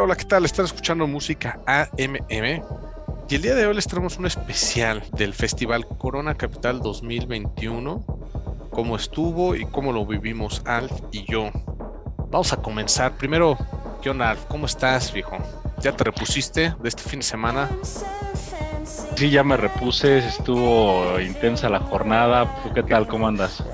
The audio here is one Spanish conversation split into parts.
Hola, ¿qué tal? Están escuchando música AMM. Y el día de hoy les traemos un especial del Festival Corona Capital 2021. Cómo estuvo y cómo lo vivimos Alf y yo. Vamos a comenzar. Primero, ¿qué? ¿Cómo estás, viejo? ¿Ya te repusiste de este fin de semana? Sí, ya me repuse, estuvo intensa la jornada. ¿Tú qué tal? ¿Cómo andas?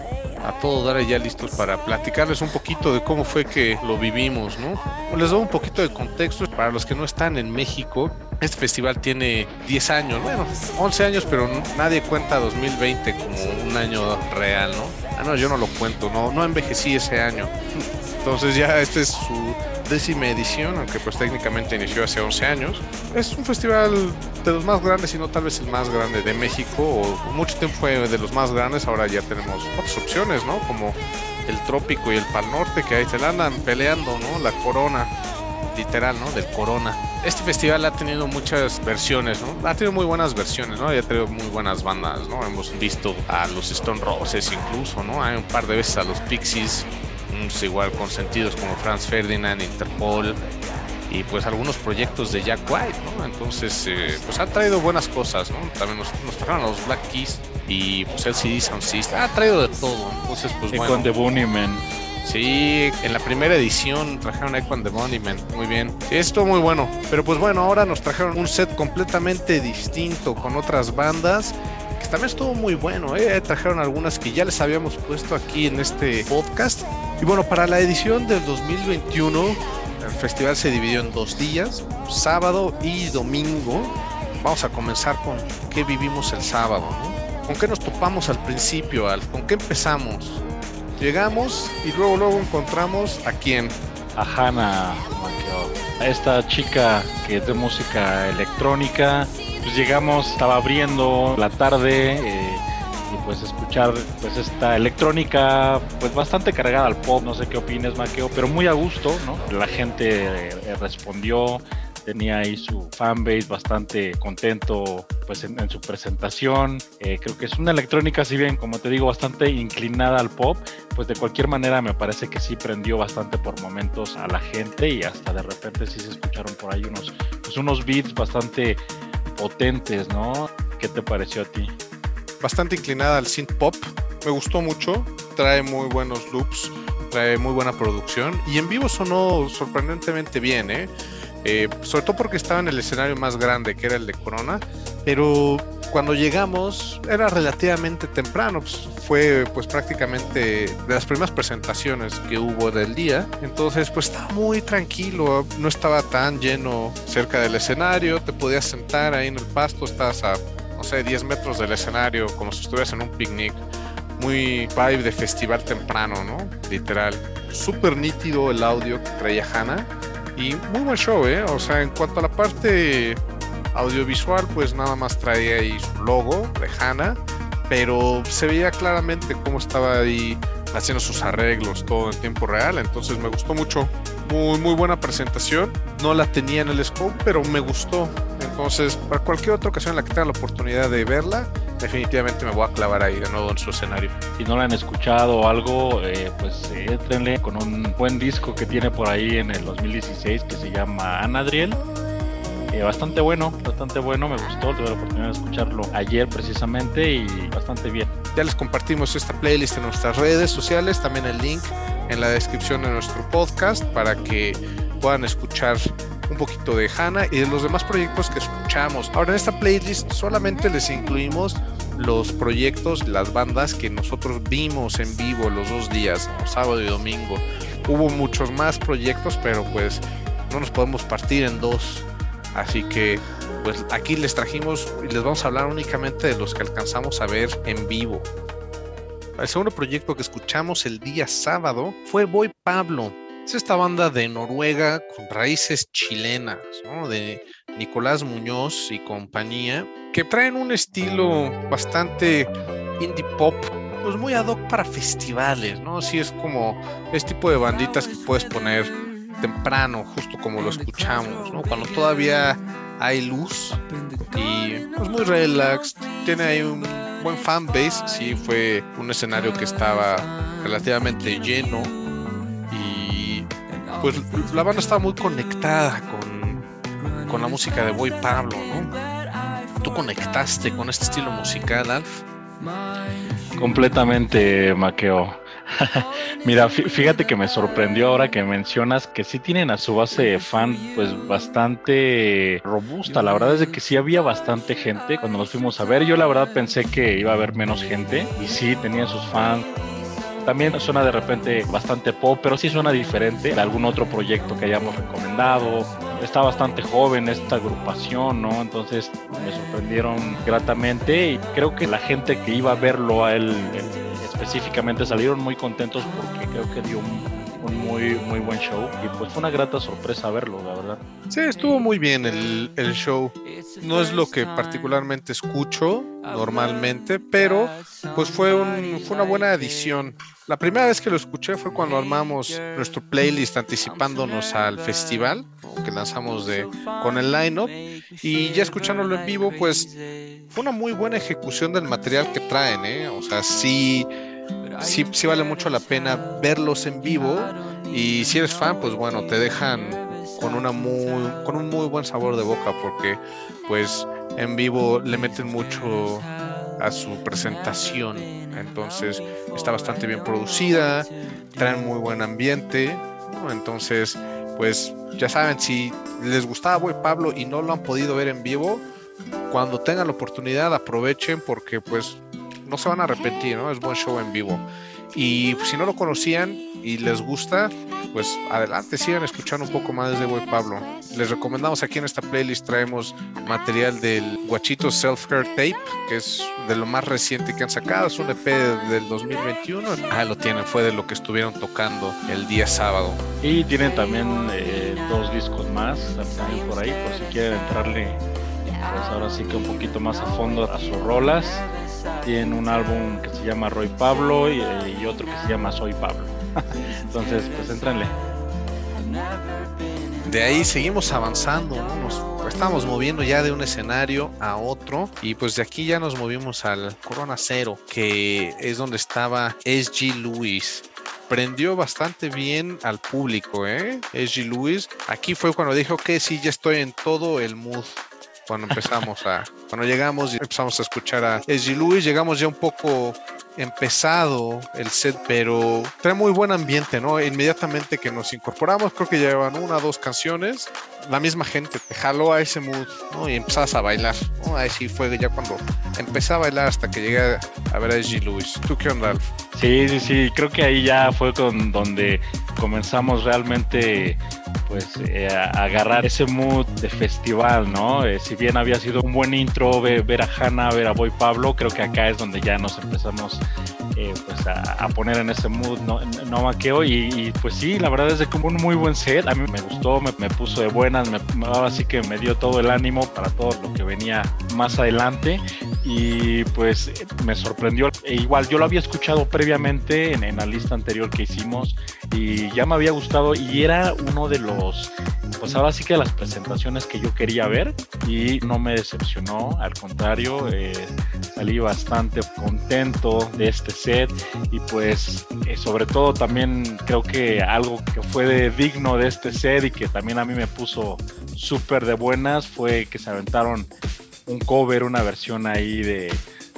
A todo dar ya listos para platicarles un poquito de cómo fue que lo vivimos, ¿no? Les doy un poquito de contexto para los que no están en México. Este festival tiene 10 años, bueno, 11 años, pero nadie cuenta 2020 como un año real, ¿no? Ah, no, yo no lo cuento, no, no envejecí ese año. Entonces ya este es su décima edición, aunque pues técnicamente inició hace 11 años. Es un festival de los más grandes, y no tal vez el más grande de México, o mucho tiempo fue de los más grandes, ahora ya tenemos otras opciones, ¿no? Como el Trópico y el Pal Norte, que ahí se la andan peleando, ¿no? La corona, literal, ¿no? Del corona. Este festival ha tenido muchas versiones. Ha tenido muy buenas versiones, ¿no? Y ha tenido muy buenas bandas, ¿no? Hemos visto a los Stone Roses incluso, ¿no? Hay un par de veces a los Pixies, igual con sentidos como Franz Ferdinand, Interpol y pues algunos proyectos de Jack White, ¿no? Entonces, eh, pues ha traído buenas cosas, ¿no? También nos, nos trajeron a los Black Keys y pues LCD Sound System, ha traído de todo, entonces pues y bueno. con The Bunnymen. Sí, en la primera edición trajeron Equan The Monument, muy bien. esto muy bueno. Pero pues bueno, ahora nos trajeron un set completamente distinto con otras bandas que también estuvo muy bueno. ¿eh? Trajeron algunas que ya les habíamos puesto aquí en este podcast. Y bueno, para la edición del 2021, el festival se dividió en dos días, sábado y domingo. Vamos a comenzar con qué vivimos el sábado, ¿no? ¿Con qué nos topamos al principio, Al? ¿Con qué empezamos? Llegamos y luego luego encontramos a quién. A Hannah a esta chica que es de música electrónica. Pues llegamos, estaba abriendo la tarde. Eh, pues escuchar pues esta electrónica pues bastante cargada al pop, no sé qué opines Maqueo, pero muy a gusto, ¿no? La gente eh, respondió, tenía ahí su fanbase bastante contento pues en, su presentación. Eh, creo que es una electrónica, si bien como te digo, bastante inclinada al pop, pues de cualquier manera me parece que sí prendió bastante por momentos a la gente y hasta de repente sí se escucharon por ahí unos, pues unos beats bastante potentes, ¿no? ¿Qué te pareció a ti? bastante inclinada al synth pop. Me gustó mucho, trae muy buenos loops, trae muy buena producción y en vivo sonó sorprendentemente bien, ¿eh? ¿Eh? sobre todo porque estaba en el escenario más grande que era el de Corona, pero cuando llegamos era relativamente temprano, pues, fue pues prácticamente de las primeras presentaciones que hubo del día, entonces pues estaba muy tranquilo, no estaba tan lleno cerca del escenario, te podías sentar ahí en el pasto, estabas a no sé, 10 metros del escenario, como si estuvieras en un picnic. Muy vibe de festival temprano, ¿no? Literal. Súper nítido el audio que traía Hannah. Y muy buen show, ¿eh? O sea, en cuanto a la parte audiovisual, pues nada más traía ahí su logo de Hannah. Pero se veía claramente cómo estaba ahí haciendo sus arreglos todo en tiempo real. Entonces me gustó mucho. Muy, muy buena presentación. No la tenía en el scope, pero me gustó. Entonces, para cualquier otra ocasión en la que tenga la oportunidad de verla, definitivamente me voy a clavar ahí de nuevo en su escenario. Si no la han escuchado o algo, eh, pues entrenle con un buen disco que tiene por ahí en el 2016 que se llama Anadriel. Eh, bastante bueno, bastante bueno, me gustó, tuve la oportunidad de escucharlo ayer precisamente y bastante bien. Ya les compartimos esta playlist en nuestras redes sociales, también el link en la descripción de nuestro podcast para que puedan escuchar un poquito de Hannah y de los demás proyectos que escuchamos. Ahora en esta playlist solamente les incluimos los proyectos, las bandas que nosotros vimos en vivo los dos días, sábado y domingo. Hubo muchos más proyectos, pero pues no nos podemos partir en dos. Así que pues aquí les trajimos y les vamos a hablar únicamente de los que alcanzamos a ver en vivo. El segundo proyecto que escuchamos el día sábado fue Boy Pablo, es esta banda de Noruega con raíces chilenas, ¿no? De Nicolás Muñoz y compañía, que traen un estilo bastante indie pop, pues muy ad hoc para festivales, ¿no? Así es como este tipo de banditas que puedes poner temprano, justo como lo escuchamos, ¿no? Cuando todavía hay luz y pues muy relax, tiene ahí un buen fan base, sí fue un escenario que estaba relativamente lleno pues la banda estaba muy conectada con, con la música de Boy Pablo, ¿no? ¿Tú conectaste con este estilo musical, Alf? Completamente, Maqueo. Mira, fíjate que me sorprendió ahora que mencionas que sí tienen a su base de fan pues bastante robusta. La verdad es que sí había bastante gente cuando nos fuimos a ver. Yo la verdad pensé que iba a haber menos gente y sí tenían sus fans. También suena de repente bastante pop, pero sí suena diferente de algún otro proyecto que hayamos recomendado. Está bastante joven esta agrupación, ¿no? Entonces me sorprendieron gratamente y creo que la gente que iba a verlo a él específicamente salieron muy contentos porque creo que dio un, muy, muy buen show y pues fue una grata sorpresa verlo, la verdad. Sí, estuvo muy bien el, el show. No es lo que particularmente escucho normalmente, pero pues fue, un, fue una buena adición. La primera vez que lo escuché fue cuando armamos nuestro playlist anticipándonos al festival que lanzamos de, con el line-up y ya escuchándolo en vivo, pues fue una muy buena ejecución del material que traen, ¿eh? O sea, sí sí, sí vale mucho la pena verlos en vivo y si eres fan, pues bueno, te dejan con una muy con un muy buen sabor de boca porque pues en vivo le meten mucho a su presentación. Entonces está bastante bien producida, traen muy buen ambiente. Entonces, pues ya saben, si les gustaba Boy Pablo y no lo han podido ver en vivo, cuando tengan la oportunidad aprovechen porque pues no se van a arrepentir, ¿no? Es buen show en vivo. Y si no lo conocían y les gusta, pues adelante, sigan escuchando un poco más de Boy Pablo. Les recomendamos aquí en esta playlist traemos material del Guachito Self Care Tape, que es de lo más reciente que han sacado, es un EP del 2021. Ah, lo tienen, fue de lo que estuvieron tocando el día sábado. Y tienen también eh, dos discos más también por ahí, por si quieren entrarle, pues ahora sí que un poquito más a fondo a sus rolas tiene un álbum que se llama Roy Pablo y, otro que se llama Soy Pablo. Entonces, pues entrenle. De ahí seguimos avanzando, nos estamos moviendo ya de un escenario a otro y pues de aquí ya nos movimos al Corona Cero, que es donde estaba SG Lewis prendió bastante bien al público, ¿eh? SG Lewis. Aquí fue cuando dijo que sí, ya estoy en todo el mood cuando empezamos a, cuando llegamos y empezamos a escuchar a S.G. Lewis, llegamos ya un poco empezado el set, pero trae muy buen ambiente, ¿no? Inmediatamente que nos incorporamos, creo que llevan una o dos canciones, la misma gente te jaló a ese mood, ¿no? Y empezabas a bailar, ¿no? Ahí sí fue ya cuando empecé a bailar hasta que llegué a ver a S.G. Lewis. ¿Tú qué onda, Alf? Sí, sí, sí, creo que ahí ya fue con donde comenzamos realmente pues eh, agarrar ese mood de festival, ¿no? Eh, si bien había sido un buen intro ver, a Hanna, ver a Boy Pablo, creo que acá es donde ya nos empezamos eh, pues a, poner en ese mood, no, no maqueo y, pues sí, la verdad es de como un muy buen set, a mí me gustó, me, puso de buenas, me, ahora sí que me dio todo el ánimo para todo lo que venía más adelante y pues me sorprendió, e igual yo lo había escuchado previamente en, en la lista anterior que hicimos y ya me había gustado y era uno de los, pues ahora sí que las presentaciones que yo quería ver y no me decepcionó, al contrario, eh, salí bastante contento de este set y pues eh, sobre todo también creo que algo que fue de digno de este set y que también a mí me puso súper de buenas fue que se aventaron un cover, una versión ahí de,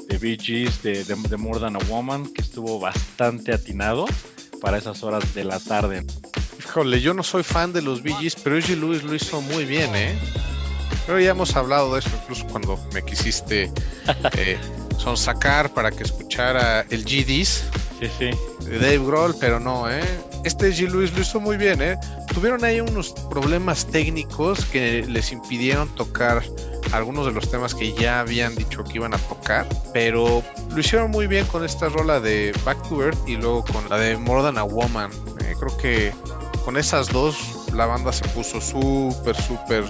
de Bee Gees de, de More Than a Woman que estuvo bastante atinado para esas horas de la tarde. Híjole, yo no soy fan de los Bee pero G. Lewis lo hizo muy bien, ¿eh? Pero ya hemos hablado de eso incluso cuando me quisiste eh, sonsacar para que escuchara el GDs. Sí, sí. De Dave Grohl, pero no, ¿eh? Este G. Lewis lo hizo muy bien, ¿eh? Tuvieron ahí unos problemas técnicos que les impidieron tocar algunos de los temas que ya habían dicho que iban a tocar, pero lo hicieron muy bien con esta rola de Back to Earth y luego con la de More Than a Woman. Eh, creo que con esas dos la banda se puso súper, súper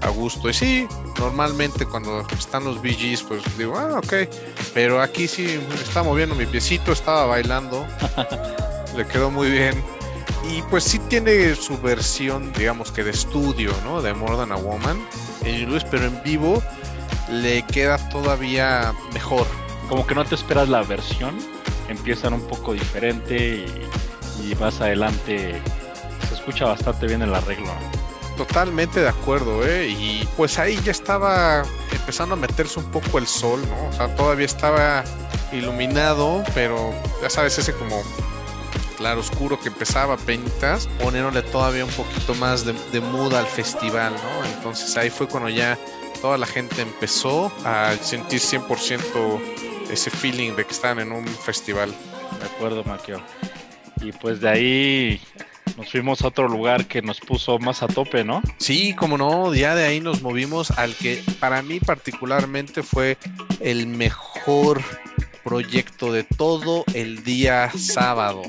a gusto. Y sí, normalmente cuando están los BGs, pues digo, ah, ok. Pero aquí sí estaba moviendo mi piecito, estaba bailando. Le quedó muy bien. Y pues sí tiene su versión, digamos que de estudio, ¿no? De More Than a Woman pero en vivo le queda todavía mejor. Como que no te esperas la versión, empiezan un poco diferente y, más adelante escucha bastante bien el arreglo. Totalmente de acuerdo, ¿eh? Y pues ahí ya estaba empezando a meterse un poco el sol, ¿no? O sea, todavía estaba iluminado, pero ya sabes, ese como claro oscuro que empezaba penitas, poniéndole todavía un poquito más de, de mood al festival, ¿no? Entonces ahí fue cuando ya toda la gente empezó a sentir 100% ese feeling de que están en un festival. De acuerdo, Maquio. Y pues de ahí nos fuimos a otro lugar que nos puso más a tope, ¿no? Sí, como no, ya de ahí nos movimos al que para mí particularmente fue el mejor proyecto de todo el día sábado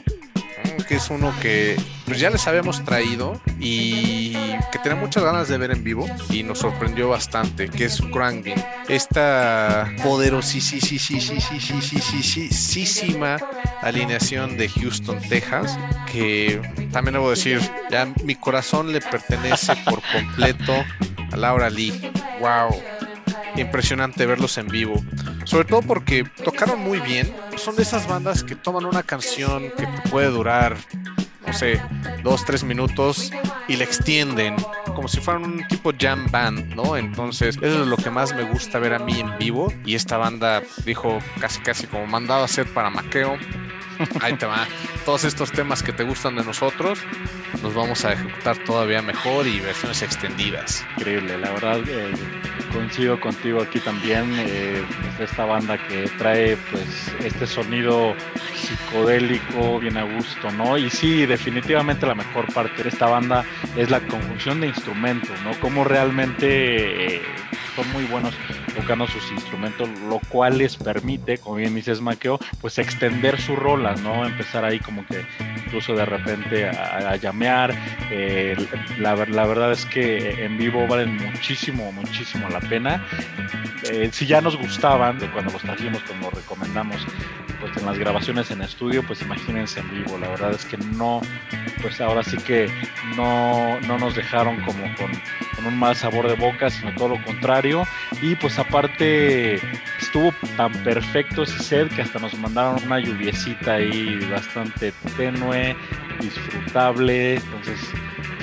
que es uno que pues ya les habíamos traído y que tenía muchas ganas de ver en vivo y nos sorprendió bastante, que es Cranking. Esta poderosísima alineación de Houston, Texas, que también debo decir, ya mi corazón le pertenece por completo a Laura Lee. ¡Wow! impresionante verlos en vivo. Sobre todo porque tocaron muy bien. Son de esas bandas que toman una canción que puede durar, no sé, dos, tres minutos y la extienden como si fueran un tipo jam band, ¿no? Entonces, eso es lo que más me gusta ver a mí en vivo. Y esta banda dijo casi, casi como mandado a hacer para Maqueo. Ahí te va. Todos estos temas que te gustan de nosotros, los vamos a ejecutar todavía mejor y versiones extendidas. Increíble, la verdad. Eh, coincido contigo aquí también. Eh, esta banda que trae pues este sonido psicodélico, bien a gusto, ¿no? Y sí, definitivamente la mejor parte de esta banda es la conjunción de instrumentos, ¿no? Como realmente eh, son muy buenos tocando sus instrumentos, lo cual les permite, como bien dices Maqueo, pues extender su rola, ¿no? Empezar ahí como que incluso de repente a, llamear. Eh, la, verdad es que en vivo valen muchísimo, muchísimo la pena. Eh, si ya nos gustaban, de cuando los trajimos, cuando los recomendamos, pues en las grabaciones en estudio, pues imagínense en vivo. La verdad es que no, pues ahora sí que no, no nos dejaron como con, con un mal sabor de boca, sino todo lo contrario. Y pues aparte estuvo tan perfecto ese set que hasta nos mandaron una lluviecita ahí bastante tenue, disfrutable. Entonces,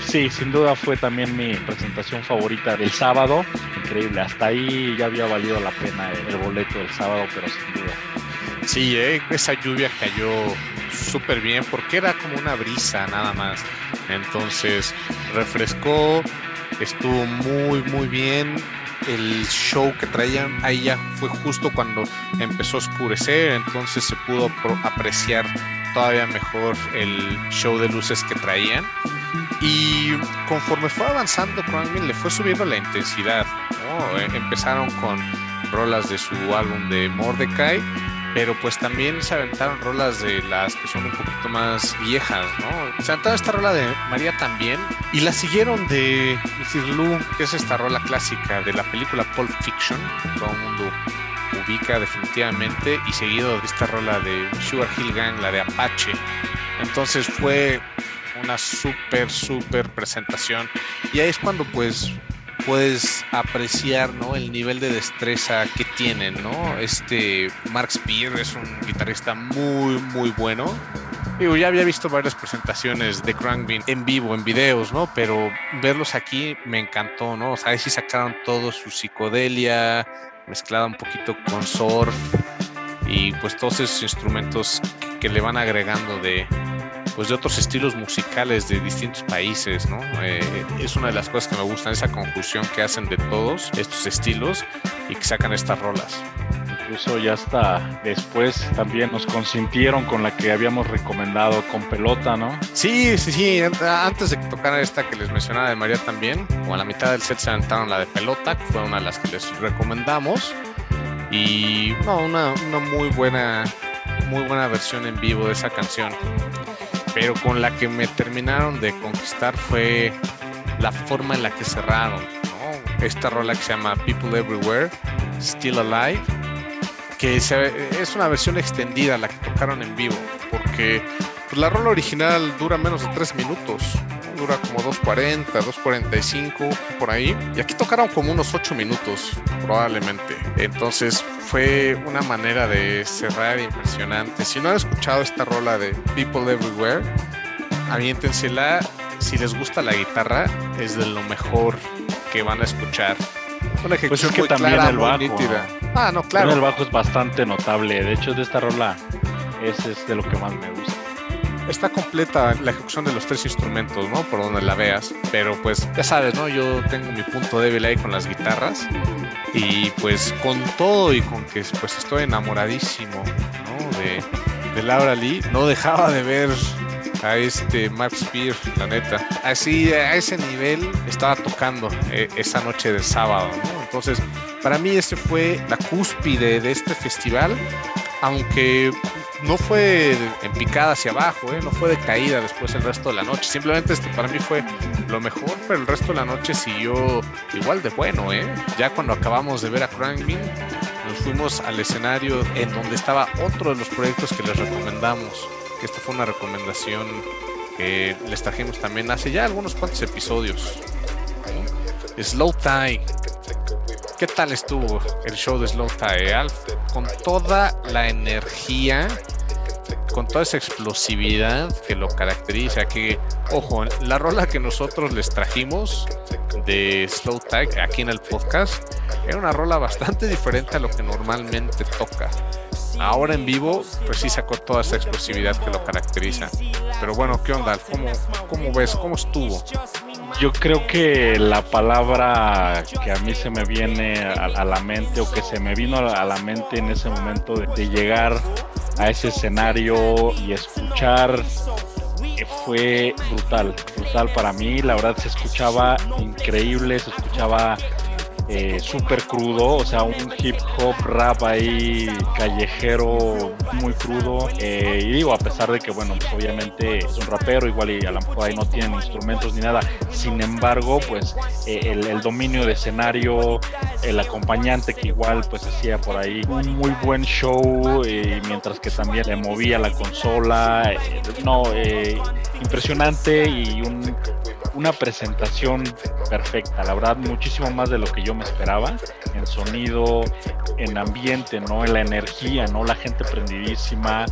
sí, sin duda fue también mi presentación favorita del sábado. Increíble, hasta ahí ya había valido la pena el boleto del sábado, pero sin duda. Sí, eh, esa lluvia cayó súper bien porque era como una brisa nada más. Entonces refrescó, estuvo muy, muy bien el show que traían ahí ya fue justo cuando empezó a oscurecer, entonces se pudo apreciar todavía mejor el show de luces que traían. Y conforme fue avanzando, Krangmin le fue subiendo la intensidad. Eh, empezaron con rolas de su álbum de Mordecai pero pues también se aventaron rolas de las que son un poquito más viejas, ¿no? Se aventaron esta rola de María también y la siguieron de. Lou, que es esta rola clásica de la película Pulp Fiction, todo el mundo ubica definitivamente, y seguido de esta rola de Sugar Hill Gang, la de Apache. Entonces fue una súper, súper presentación. Y ahí es cuando pues puedes apreciar ¿no? el nivel de destreza que tienen, ¿no? Este Mark Spear es un guitarrista muy, muy bueno. Digo, ya había visto varias presentaciones de Crankbean en vivo, en videos, ¿no? Pero verlos aquí me encantó, ¿no? O sea, ahí sacaron todo su psicodelia, mezclada un poquito con surf y pues todos esos instrumentos que le van agregando de, pues de otros estilos musicales de distintos países, ¿no? Eh, es una de las cosas que me gustan, esa conjunción que hacen de todos estos estilos y que sacan estas rolas. Incluso ya hasta después también nos consintieron con la que habíamos recomendado con pelota, ¿no? Sí, sí, sí. Antes de que tocara esta que les mencionaba de María también, como a la mitad del set se aventaron la de pelota, que fue una de las que les recomendamos. Y no, una, una muy buena, muy buena versión en vivo de esa canción pero con la que me terminaron de conquistar fue la forma en la que cerraron. Esta rola que se llama People Everywhere, Still Alive, que es una versión extendida la que tocaron en vivo, porque pues, la rola original dura menos de 3 minutos, dura como 2.40, 2.45, por ahí, y aquí tocaron como unos 8 minutos, probablemente. Entonces fue una manera de cerrar impresionante. Si no han escuchado esta rola de People Everywhere, aviéntensela. si les gusta la guitarra, es de lo mejor que van a escuchar. Una pues es que también el bajo. Ah, no, claro. El bajo es bastante notable. De hecho, de esta rola, ese es de lo que más me gusta. Está completa la ejecución de los tres instrumentos, ¿no? Por donde la veas. Pero pues, ya sabes, ¿no? Yo tengo mi punto débil ahí con las guitarras. Y pues con todo y con que pues estoy enamoradísimo, ¿no? De, de Laura Lee, no dejaba de ver a este Max Spear, la neta. Así, a ese nivel estaba tocando eh, esa noche del sábado, ¿no? Entonces, para mí ese fue la cúspide de este festival, aunque no fue en picada hacia abajo, ¿eh? no fue de caída después el resto de la noche. Simplemente este para mí fue lo mejor, pero el resto de la noche siguió igual de bueno. ¿eh? Ya cuando acabamos de ver a Crankmin, nos fuimos al escenario en donde estaba otro de los proyectos que les recomendamos esta fue una recomendación que les trajimos también hace ya algunos cuantos episodios. Slow Tie. ¿Qué tal estuvo el show de Slow Tie, Alf? Con toda la energía, con toda esa explosividad que lo caracteriza, que, ojo, la rola que nosotros les trajimos de Slow Tie aquí en el podcast era una rola bastante diferente a lo que normalmente toca ahora en vivo, pues sí sacó toda esa explosividad que lo caracteriza. Pero bueno, ¿qué onda? ¿Cómo, cómo ves? ¿Cómo estuvo? Yo creo que la palabra que a mí se me viene a, la mente o que se me vino a la mente en ese momento de, llegar a ese escenario y escuchar eh, fue brutal, brutal para mí. La verdad se escuchaba increíble, se escuchaba eh, súper crudo, o sea, un hip hop rap ahí callejero muy crudo. Eh, y digo, a pesar de que, bueno, pues obviamente es un rapero, igual y a lo mejor ahí no tienen instrumentos ni nada. Sin embargo, pues eh, el, dominio de escenario, el acompañante que igual pues hacía por ahí un muy buen show, mientras que también le movía la consola. no, impresionante y un una presentación perfecta, la verdad, muchísimo más de lo que yo me esperaba, en sonido, en ambiente, ¿no? En la energía, ¿no? La gente prendidísima,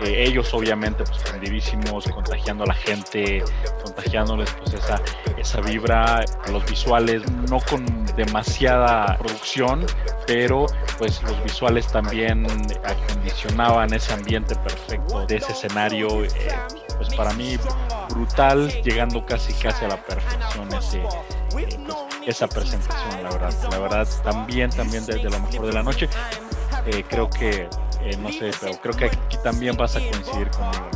eh, ellos obviamente pues prendidísimos, contagiando a la gente, contagiándoles pues esa, esa vibra, los visuales, no con demasiada producción, pero pues los visuales también acondicionaban ese ambiente perfecto de ese escenario. Eh, pues para mí brutal, llegando casi casi a la perfección ese, eh, esa presentación, la verdad. La verdad, también, también desde lo mejor de la noche. Eh, creo que, eh, no sé, pero creo que aquí también vas a coincidir conmigo.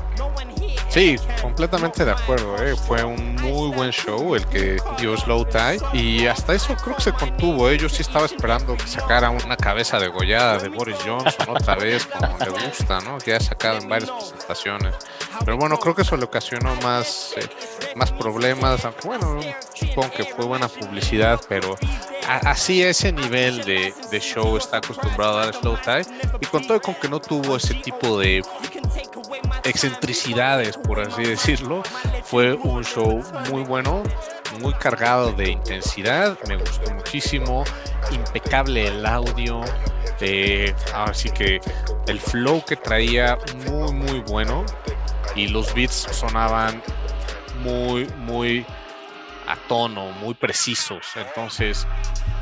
Sí, completamente de acuerdo. ¿eh? Fue un muy buen show el que dio Slow Tie. Y hasta eso creo que se contuvo. ¿eh? Yo sí estaba esperando que sacara una cabeza degollada de Boris Johnson otra vez, como le gusta, ¿no? Que ha sacado en varias presentaciones. Pero bueno, creo que eso le ocasionó más, eh, más problemas. Aunque bueno, supongo que fue buena publicidad, pero así ese nivel de, de, show está acostumbrado a dar Slow Tie. Y con todo con que no tuvo ese tipo de excentricidades, por así decirlo. Fue un show muy bueno, muy cargado de intensidad, me gustó muchísimo, impecable el audio, eh, así que el flow que traía muy muy bueno y los beats sonaban muy muy a tono, muy precisos. Entonces,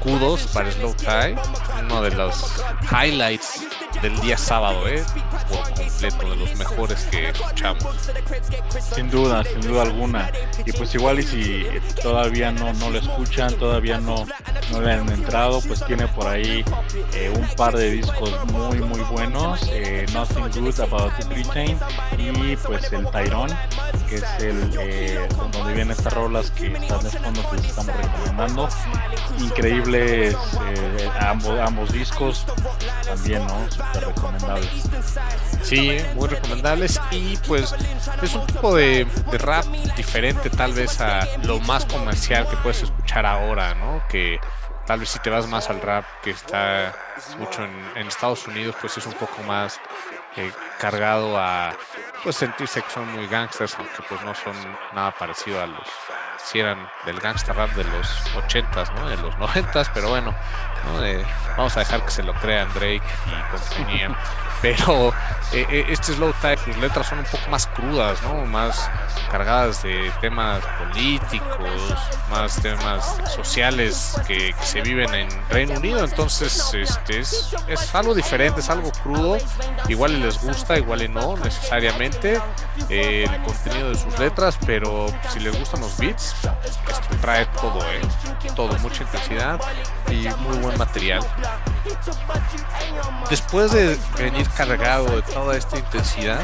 kudos para Slow Tie, uno de los highlights del día sábado, ¿eh? por completo, de los mejores que escuchamos. Sin duda, sin duda alguna. Y pues igual y si todavía no, no lo escuchan, todavía no, no le han entrado, pues tiene por ahí eh, un par de discos muy muy buenos, eh, Nothing Good About the Britain y pues el Tyrone, que es el eh, donde vienen estas rolas que están de fondo que les estamos recomendando. Ambos, ambos discos, también, ¿no? Súper recomendables. Sí, muy recomendables y pues es un tipo de, de, rap diferente tal vez a lo más comercial que puedes escuchar ahora, ¿no? Que tal vez si te vas más al rap que está mucho en, Estados Unidos, pues es un poco más eh, cargado a pues sentirse que son muy gangsters, aunque pues no son nada parecido a los si eran del gangster rap de los 80s, ¿no? De los 90s, pero bueno, vamos a dejar que se lo crean Drake y compañía. Pero eh, eh, este Slow Tide, sus letras son un poco más crudas, ¿no? Más cargadas de temas políticos, más temas sociales que, se viven en Reino Unido. Entonces, este es, es, algo diferente, es algo crudo. Igual y les gusta, igual y no necesariamente eh, el contenido de sus letras, pero si les gustan los beats, esto trae todo, ¿eh? Todo, mucha intensidad y muy buen material. Después de venir cargado de toda esta intensidad,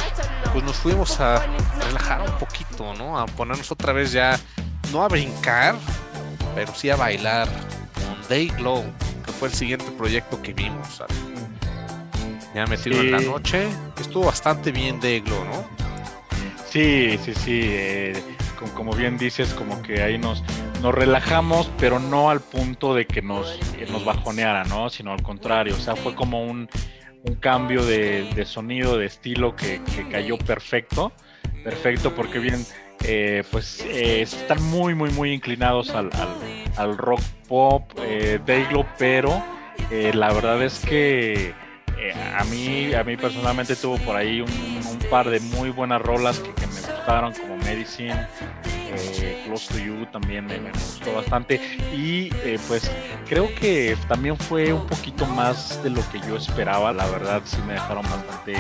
pues nos fuimos a relajar un poquito, ¿no? A ponernos otra vez ya, no a brincar, pero sí a bailar con Day Glow, que fue el siguiente proyecto que vimos. Ya metido en la noche, estuvo bastante bien Day Glow, ¿no? Sí, sí, sí. Eh, como, bien dices, como que ahí nos, nos relajamos, pero no al punto de que nos, nos bajoneara, ¿no? Sino al contrario. O sea, fue como un, un cambio de, sonido, de estilo que, cayó perfecto. Perfecto, porque bien, eh, pues eh, están muy, muy, muy inclinados al, al, rock pop, eh, pero eh, la verdad es que a mí, a mí personalmente tuvo por ahí un, par de muy buenas rolas que, que me gustaron, como Medicine, eh, Close to You también me, gustó bastante. Y eh, pues creo que también fue un poquito más de lo que yo esperaba, la verdad sí me dejaron bastante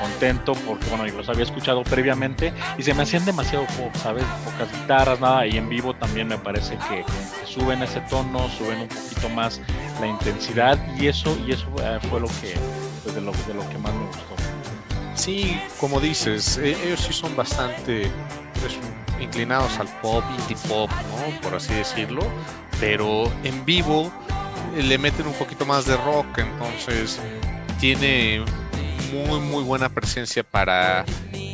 contento porque bueno, yo los había escuchado previamente y se me hacían demasiado pop, ¿sabes? Pocas guitarras, nada, y en vivo también me parece que, suben ese tono, suben un poquito más la intensidad. Y eso, y eso eh, fue lo que, pues, de, lo, de lo que más me gustó. Sí, como dices, e, ellos sí son bastante pues, inclinados al pop, indie pop, ¿no? Por así decirlo, pero en vivo eh, le meten un poquito más de rock, entonces tiene muy muy buena presencia para,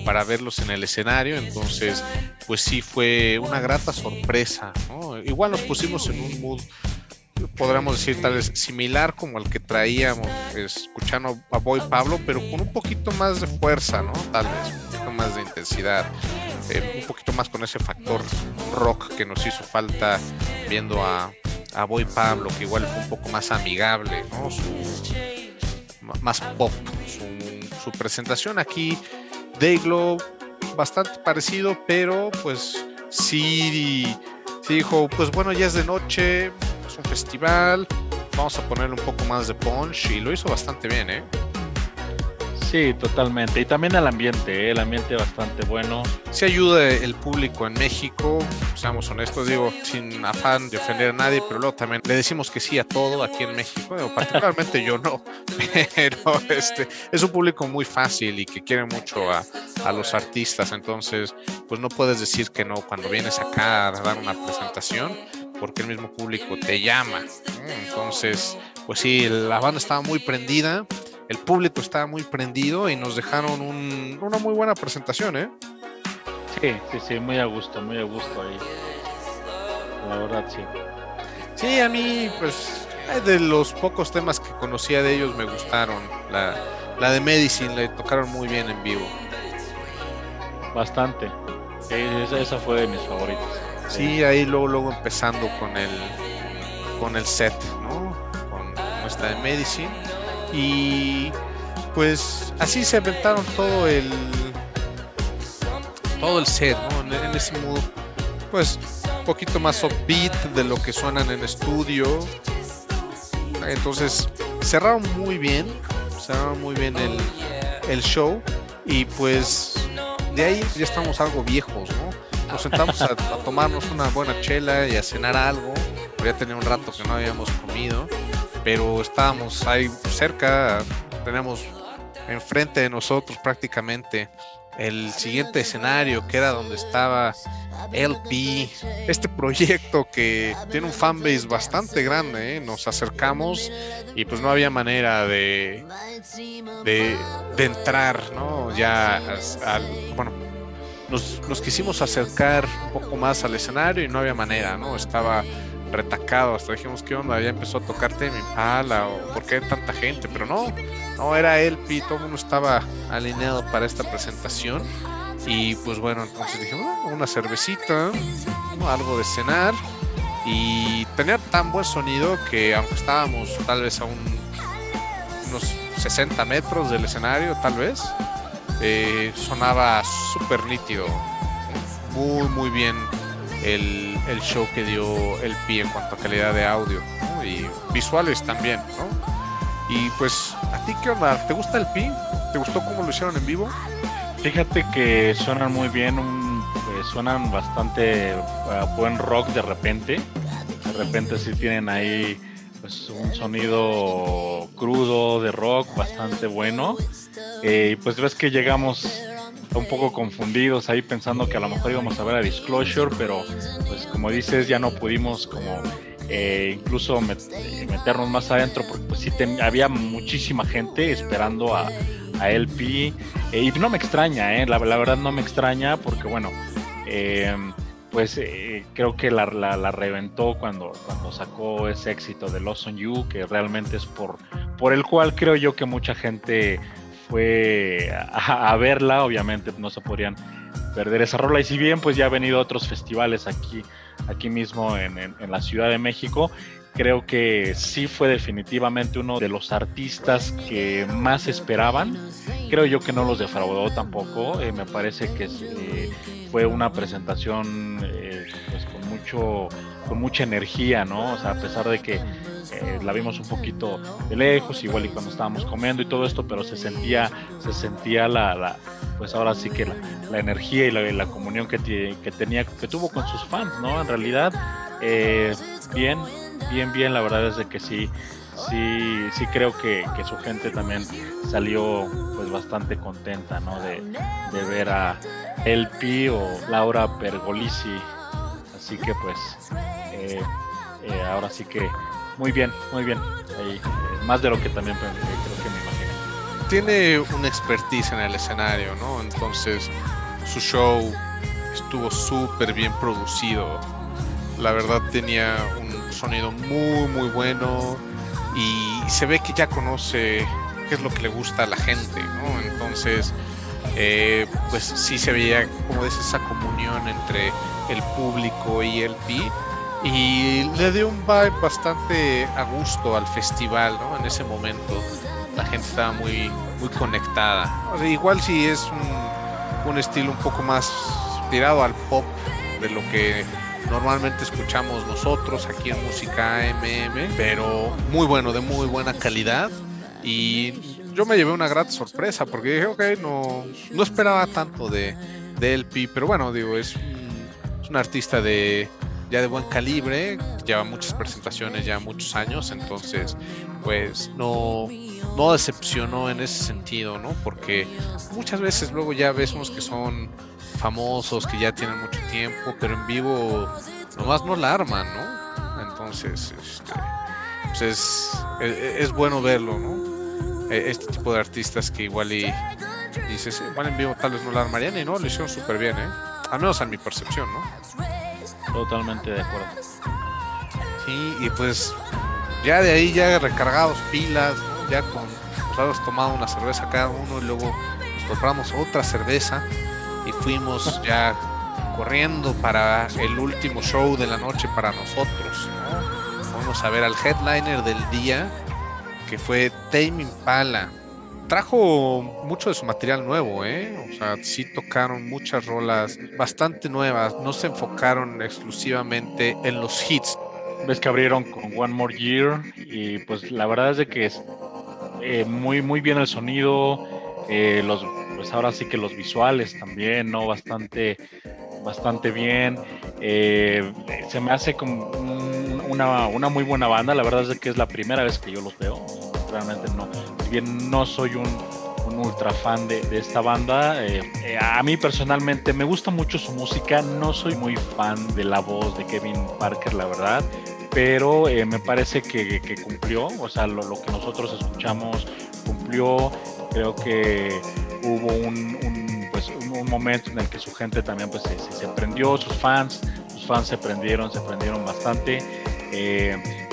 para verlos en el escenario, entonces pues sí fue una grata sorpresa, ¿no? Igual nos pusimos en un mood podríamos decir tal vez similar como el que traíamos escuchando a Boy Pablo, pero con un poquito más de fuerza, ¿no? Tal vez, más de intensidad, eh, un poquito más con ese factor rock que nos hizo falta viendo a, a Boy Pablo, que igual fue un poco más amigable, ¿no? más pop, su, su presentación aquí, Dayglow, bastante parecido, pero pues sí, sí dijo, pues bueno, ya es de noche, un festival, vamos a ponerle un poco más de punch y lo hizo bastante bien, ¿eh? Sí, totalmente. Y también el ambiente, ¿eh? el ambiente bastante bueno. Sí ayuda el público en México, seamos honestos, digo, sin afán de ofender a nadie, pero luego también le decimos que sí a todo aquí en México, particularmente yo no, pero este es un público muy fácil y que quiere mucho a, a los artistas, entonces pues no puedes decir que no cuando vienes acá a dar una presentación porque el mismo público te llama. Entonces, pues sí, la banda estaba muy prendida, el público estaba muy prendido y nos dejaron una muy buena presentación, ¿eh? Sí, sí, sí, muy a gusto, muy a gusto ahí. La verdad, sí. Sí, a mí, pues, de los pocos temas que conocía de ellos me gustaron. La, la de Medicine le tocaron muy bien en vivo. Bastante. Esa, esa fue de mis favoritos. Sí, ahí luego, luego empezando con el con el set, ¿no? Con nuestra de Medicine. Y pues así se inventaron todo el todo el set, ¿no? En, ese mood, pues un poquito más upbeat de lo que suenan en estudio. Entonces cerraron muy bien, cerraron muy bien el, el show y pues de ahí ya estamos algo viejos, ¿no? nos sentamos a, tomarnos una buena chela y a cenar algo. Ya tenía un rato que no habíamos comido, pero estábamos ahí cerca, tenemos enfrente de nosotros prácticamente el siguiente escenario, que era donde estaba LP, este proyecto que tiene un fanbase bastante grande, ¿eh? nos acercamos y pues no había manera de, de, entrar, ¿no? Ya al, bueno, nos, quisimos acercar un poco más al escenario y no había manera, ¿no? Estaba retacado, hasta dijimos que onda, ya empezó a tocarte mi pala o por qué tanta gente, pero no, no era él, y todo el mundo estaba alineado para esta presentación. Y pues bueno, entonces dijimos, una cervecita, algo de cenar y tenía tan buen sonido que aunque estábamos tal vez a un, unos 60 metros del escenario, tal vez. Eh, sonaba súper nítido, muy, muy bien el, show que dio el pie en cuanto a calidad de audio y visuales también, ¿no? Y pues, ¿a ti qué onda? ¿Te gusta el pi? ¿Te gustó cómo lo hicieron en vivo? Fíjate que suenan muy bien, pues, suenan bastante buen rock de repente. De repente sí tienen ahí pues un sonido crudo de rock bastante bueno. Eh, pues ves que llegamos un poco confundidos ahí pensando que a lo mejor íbamos a ver a Disclosure, pero pues como dices ya no pudimos como eh, incluso meternos más adentro porque pues sí había muchísima gente esperando a, a LP eh, y no me extraña, la, la, verdad no me extraña porque bueno, pues creo que la, la, reventó cuando, cuando sacó ese éxito de Lost on You, que realmente es por, por el cual creo yo que mucha gente fue a, verla, obviamente no se podrían perder esa rola. Y si bien pues ya ha venido a otros festivales aquí, aquí mismo en, la Ciudad de México, creo que sí fue definitivamente uno de los artistas que más esperaban. Creo yo que no los defraudó tampoco. Eh, me parece que eh, fue una presentación eh, pues con mucho con mucha energía, ¿no? O sea, a pesar de que eh, la vimos un poquito de lejos, igual y cuando estábamos comiendo y todo esto, pero se sentía, se sentía la, pues ahora sí que la, energía y la, comunión que, que, tenía, que tuvo con sus fans, ¿no? En realidad, eh, bien, bien, bien, la verdad es de que sí, sí, sí creo que, su gente también salió pues bastante contenta, ¿no? De, ver a Elpi o Laura Pergolisi. Así que pues eh, ahora sí que muy bien, muy bien. Eh, más de lo que también creo que me imaginé. Tiene una expertise en el escenario, ¿no? Entonces, su show estuvo súper bien producido. La verdad tenía un sonido muy, muy bueno y se ve que ya conoce qué es lo que le gusta a la gente, ¿no? Entonces, eh, pues sí se veía, como dices, esa comunión entre el público y el pi y le dio un vibe bastante a gusto al festival, ¿no? En ese momento la gente estaba muy, muy conectada. igual si es un, un estilo un poco más tirado al pop de lo que normalmente escuchamos nosotros aquí en música AMM, pero muy bueno, de muy buena calidad. Y yo me llevé una grata sorpresa porque dije, ok, no, no esperaba tanto de, de LP, pero bueno, digo, es es un artista de, ya de buen calibre, lleva muchas presentaciones, ya muchos años, entonces pues no, no decepcionó en ese sentido, ¿no? Porque muchas veces luego ya vemos que son famosos, que ya tienen mucho tiempo, pero en vivo nomás no la arman, ¿no? Entonces, este, pues es, es, bueno verlo, ¿no? E, este tipo de artistas que igual y dices, igual en vivo tal vez no la armarían y no, lo hicieron súper bien, ¿eh? Al menos en mi percepción, ¿no? Totalmente de acuerdo. Sí, y pues ya de ahí ya recargados pilas, ya con pues tomado una cerveza cada uno y luego nos compramos otra cerveza y fuimos ya corriendo para el último show de la noche para nosotros. Vamos a ver al headliner del día que fue Tame Impala trajo mucho de su material nuevo, ¿eh? O sea, sí tocaron muchas rolas bastante nuevas, no se enfocaron exclusivamente en los hits. Ves que abrieron con One More Year y pues la verdad es de que es eh, muy, muy bien el sonido, eh, los, pues ahora sí que los visuales también, ¿no? Bastante, bastante bien. Eh, se me hace como una, una muy buena banda, la verdad es de que es la primera vez que yo los veo realmente no, si bien no soy un, ultra fan de, esta banda, eh, eh, a mí personalmente me gusta mucho su música, no soy muy fan de la voz de Kevin Parker, la verdad, pero eh, me parece que, cumplió, o sea, lo, que nosotros escuchamos cumplió, creo que hubo un, pues, un, momento en el que su gente también pues, se, prendió, sus fans, sus fans se prendieron, se prendieron bastante.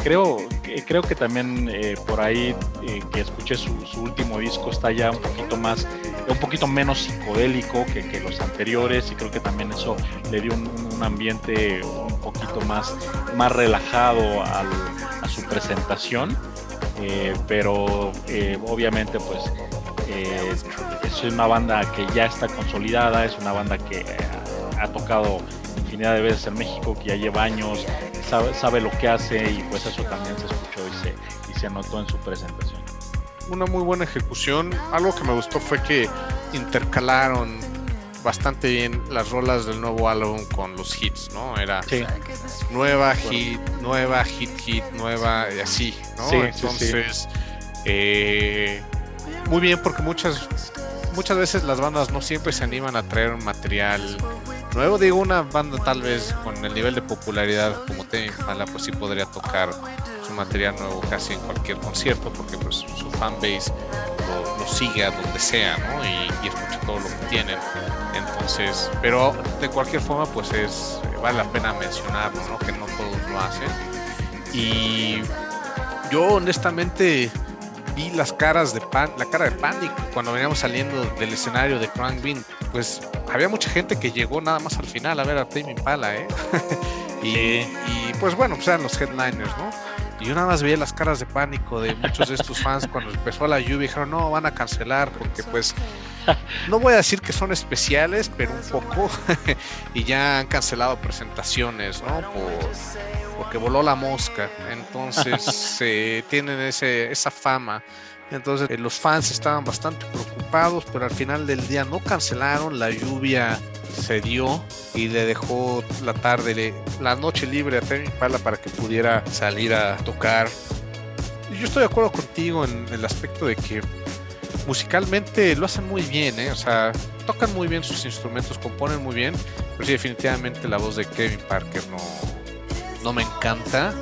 Creo, creo que también eh, por ahí eh, que escuché su, último disco está ya un poquito más, un poquito menos psicodélico que, los anteriores y creo que también eso le dio un, ambiente un poquito más, más relajado a su presentación. eh, pero eh, obviamente pues es una banda que ya está consolidada, es una banda que ha tocado infinidad de veces en México, que ya lleva años, sabe, sabe lo que hace y pues eso también se escuchó y se, y se notó en su presentación. Una muy buena ejecución, algo que me gustó fue que intercalaron bastante bien las rolas del nuevo álbum con los hits, ¿no? Era nueva hit, nueva hit, hit, nueva y así, ¿no? Entonces, eh, muy bien porque muchas muchas veces las bandas no siempre se animan a traer un material nuevo. Digo, una banda tal vez con el nivel de popularidad como Tame Impala, pues sí podría tocar su material nuevo casi en cualquier concierto porque pues su fanbase lo, lo sigue a donde sea, ¿no? Y, y escucha todo lo que tienen. Entonces, pero de cualquier forma, pues es vale la pena mencionarlo, ¿no? Que no todos lo hacen. Y yo honestamente vi las caras de pan, la cara de pánico cuando veníamos saliendo del escenario de Crank Bean. Pues había mucha gente que llegó nada más al final a ver a Tame Impala, ¿eh? y, y, pues bueno, pues eran los headliners, ¿no? Y yo nada más veía las caras de pánico de muchos de estos fans cuando empezó la lluvia y dijeron, no, van a cancelar porque pues no voy a decir que son especiales, pero un poco. y ya han cancelado presentaciones, ¿no? Por, porque voló la mosca. Entonces eh, tienen ese, esa fama. Entonces eh, los fans estaban bastante preocupados, pero al final del día no cancelaron. La lluvia se dio y le dejó la tarde, la noche libre a Temi Pala para que pudiera salir a tocar. Yo estoy de acuerdo contigo en el aspecto de que musicalmente lo hacen muy bien, ¿eh? o sea, tocan muy bien sus instrumentos, componen muy bien, pero sí, definitivamente la voz de Kevin Parker no, no me encanta.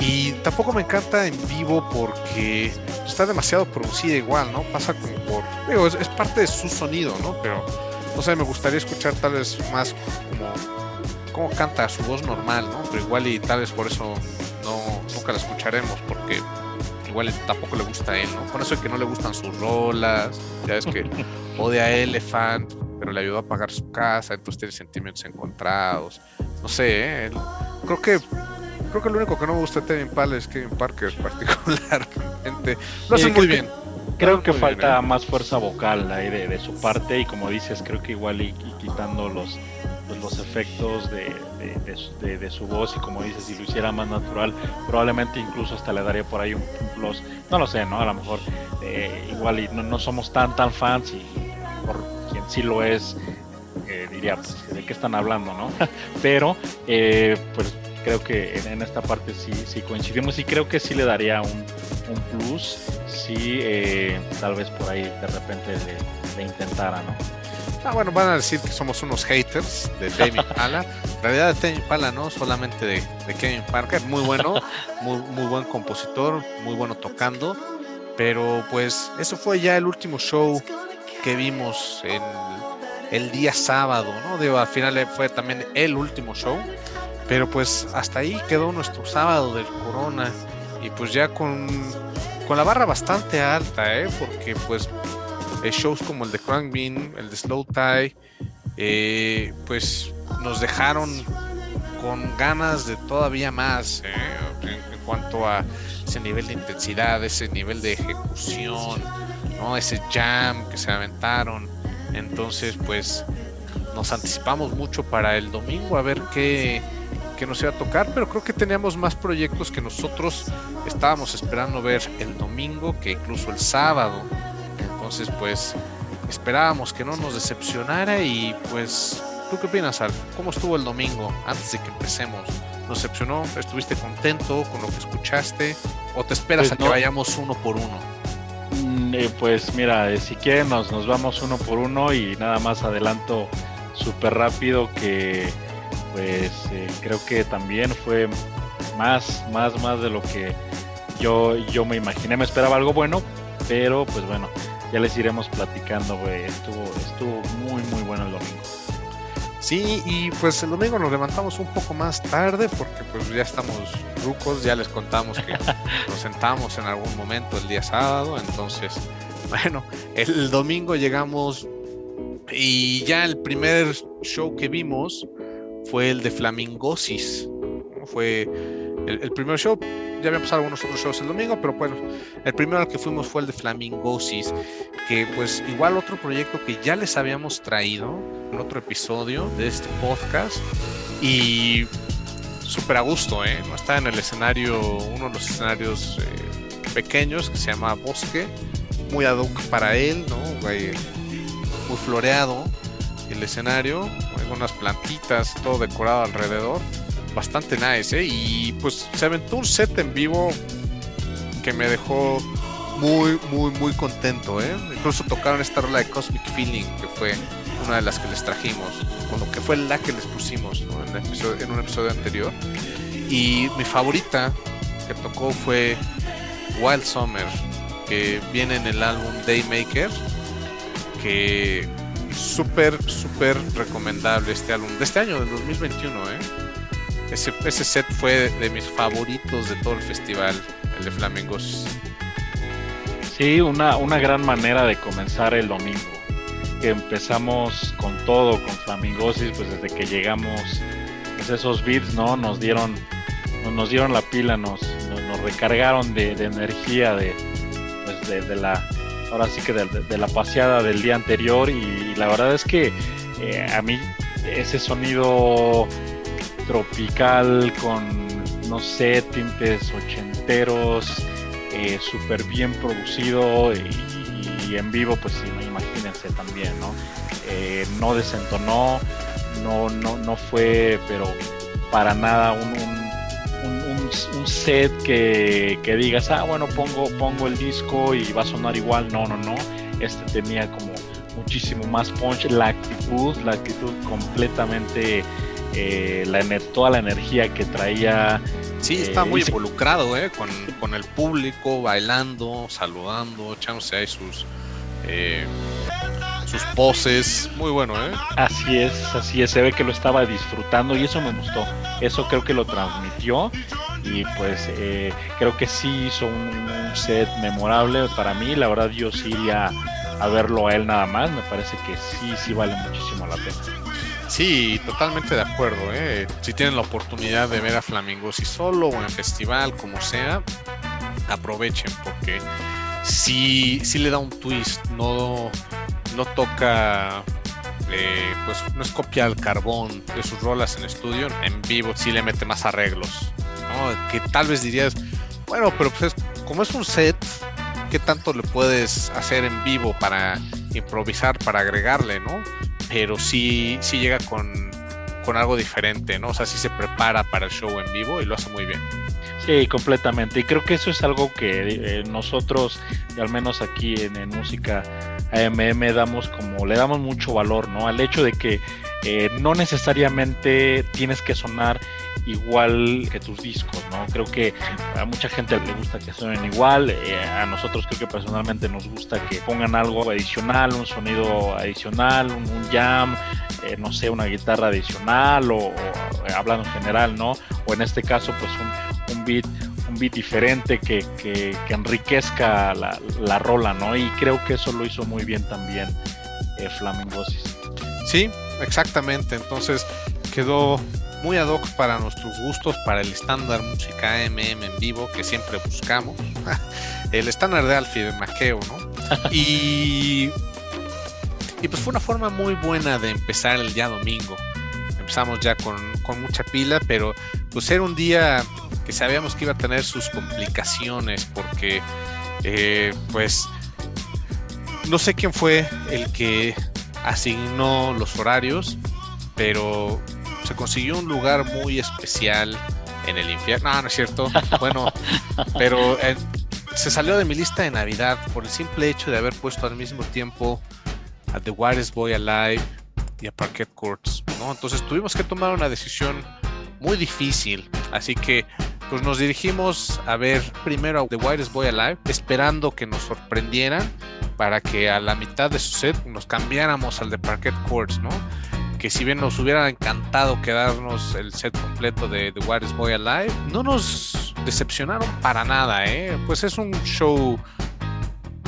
Y tampoco me encanta en vivo porque está demasiado producida igual, ¿no? Pasa como por. Digo, es, parte de su sonido, ¿no? Pero, no sé, me gustaría escuchar tal vez más como. cómo canta su voz normal, ¿no? Pero igual y tal vez por eso no, nunca la escucharemos porque igual tampoco le gusta a él, ¿no? Por eso es que no le gustan sus rolas, ya es que odia a Elephant, pero le ayudó a pagar su casa, entonces tiene sentimientos encontrados. No sé, ¿eh? creo que creo que lo único que no me gusta de Tevin Pal es Kevin Parker particularmente. Lo hace muy bien. Creo que falta ¿eh? más fuerza vocal ahí de, su parte y como dices, creo que igual y quitando los pues, los efectos de, de, su voz y como dices, si lo hiciera más natural, probablemente incluso hasta le daría por ahí un, plus. No lo sé, ¿no? A lo mejor eh, igual y no, somos tan tan fans y por quien sí lo es, eh, diría, pues, ¿de qué están hablando, no? Pero, eh, pues creo que en, esta parte sí, sí coincidimos y creo que sí le daría un, un plus si tal vez por ahí de repente le, le intentara, ¿no? Ah, bueno, van a decir que somos unos haters de Tame Pala. En realidad, de Tame Pala no, solamente de, Kevin Parker. Muy bueno, muy, muy buen compositor, muy bueno tocando. Pero pues eso fue ya el último show que vimos en el día sábado, ¿no? Digo, al final fue también el último show. Pero pues hasta ahí quedó nuestro sábado del Corona. Y pues ya con, con la barra bastante alta, ¿eh? Porque pues eh, shows como el de Crank Bean, el de Slow Tie, eh, pues nos dejaron con ganas de todavía más eh, en, cuanto a ese nivel de intensidad, ese nivel de ejecución, ¿no? ese jam que se aventaron. Entonces, pues nos anticipamos mucho para el domingo a ver qué, qué nos iba a tocar, pero creo que teníamos más proyectos que nosotros estábamos esperando ver el domingo que incluso el sábado. Entonces, pues esperábamos que no nos decepcionara y pues, ¿tú qué opinas, Alf? ¿Cómo estuvo el domingo antes de que empecemos? ¿Nos decepcionó? ¿Estuviste contento con lo que escuchaste? ¿O te esperas pues a que vayamos uno por uno? Mm, eh, pues mira, eh, si quieren nos, nos vamos uno por uno y nada más adelanto súper rápido que pues eh, creo que también fue más, más, más de lo que yo, yo me imaginé. Me esperaba algo bueno, pero pues bueno, ya les iremos platicando, güey. Estuvo, estuvo muy, muy bueno el domingo. Sí, y pues el domingo nos levantamos un poco más tarde porque pues ya estamos rucos, ya les contamos que nos sentamos en algún momento el día sábado, entonces, bueno, el domingo llegamos y ya el primer show que vimos fue el de Flamingosis, fue el, primer show, ya había pasado algunos otros shows el domingo, pero bueno, el primero al que fuimos fue el de Flamingosis, que pues igual otro proyecto que ya les habíamos traído en otro episodio de este podcast y súper a gusto, ¿eh? No está en el escenario, uno de los escenarios eh, pequeños que se llama Bosque, muy ad para él, ¿no? muy floreado el escenario, algunas plantitas, todo decorado alrededor bastante nice, ¿eh? Y pues se aventó un set en vivo que me dejó muy, muy, muy contento, ¿eh? Incluso tocaron esta rola de Cosmic Feeling, que fue una de las que les trajimos, bueno, que fue la que les pusimos en, en un episodio anterior. Y mi favorita que tocó fue Wild Summer, que viene en el álbum Daymaker, que súper, súper recomendable este álbum de este año, del 2021, ¿eh? Ese, ese set fue de mis favoritos de todo el festival, el de Flamingos. Sí, una, una gran manera de comenzar el domingo. Empezamos con todo, con Flamingosis, pues desde que llegamos, pues esos beats, ¿no? Nos dieron, nos dieron la pila, nos, nos, recargaron de, energía de, pues de, la, ahora sí que de, la paseada del día anterior y, la verdad es que eh, a mí ese sonido tropical con, no sé, tintes ochenteros, eh, súper bien producido y, en vivo, pues imagínense también, ¿no? Eh, no desentonó, no, no, no fue, pero para nada un, set que, que, digas, ah, bueno, pongo, pongo el disco y va a sonar igual. No, no, no. Este tenía como muchísimo más punch, la actitud, la actitud completamente eh, la, toda la energía que traía. Sí, está muy involucrado eh, con, el público, bailando, saludando, echándose ahí sus, eh, sus poses. Muy bueno, ¿eh? Así es, así es. Se ve que lo estaba disfrutando y eso me gustó. Eso creo que lo transmitió y pues creo que sí hizo un, set memorable para mí. La verdad yo sí iría a verlo a él nada más. Me parece que sí, sí vale muchísimo la pena. Sí, totalmente de acuerdo. ¿eh? Si tienen la oportunidad de ver a Flamingos y solo o en festival, como sea, aprovechen porque sí, sí le da un twist. No, no toca, eh, pues no es copia al carbón de sus rolas en estudio. En vivo sí le mete más arreglos. Que tal vez dirías, bueno, pero pues como es un set, ¿qué tanto le puedes hacer en vivo para improvisar, para agregarle, ¿no? pero sí, sí llega con, algo diferente, ¿no? O sea, sí se prepara para el show en vivo y lo hace muy bien. Sí, completamente. Y creo que eso es algo que eh, nosotros, y al menos aquí en, en, música AMM, damos como, le damos mucho valor, ¿no? Al hecho de que eh, no necesariamente tienes que sonar igual que tus discos, ¿no? Creo que a mucha gente le gusta que suenen igual, eh, a nosotros creo que personalmente nos gusta que pongan algo adicional, un sonido adicional, un, jam, eh, no sé, una guitarra adicional o, eh, hablando en general, ¿no? O en este caso, pues un, beat un beat diferente que, que, enriquezca la, la, rola, ¿no? Y creo que eso lo hizo muy bien también Flamingosis. Sí, exactamente. Entonces quedó muy ad hoc para nuestros gustos, para el estándar música AMM en vivo que siempre buscamos. el estándar de Alfie de Maqueo, ¿no? y, y pues fue una forma muy buena de empezar el día domingo. Empezamos ya con, con mucha pila, pero pues era un día que sabíamos que iba a tener sus complicaciones porque eh, pues no sé quién fue el que asignó los horarios, pero se consiguió un lugar muy especial en el infierno. No, no es cierto. Bueno, pero eh, se salió de mi lista de Navidad por el simple hecho de haber puesto al mismo tiempo a The Widest Boy Alive y a Parquet Courts, ¿no? Entonces tuvimos que tomar una decisión muy difícil. Así que pues nos dirigimos a ver primero a The Widest Boy Alive, esperando que nos sorprendieran para que a la mitad de su set nos cambiáramos al de Parquet Courts, ¿no? que si bien nos hubiera encantado quedarnos el set completo de The Widest Boy Alive, no nos decepcionaron para nada, ¿eh? Pues es un show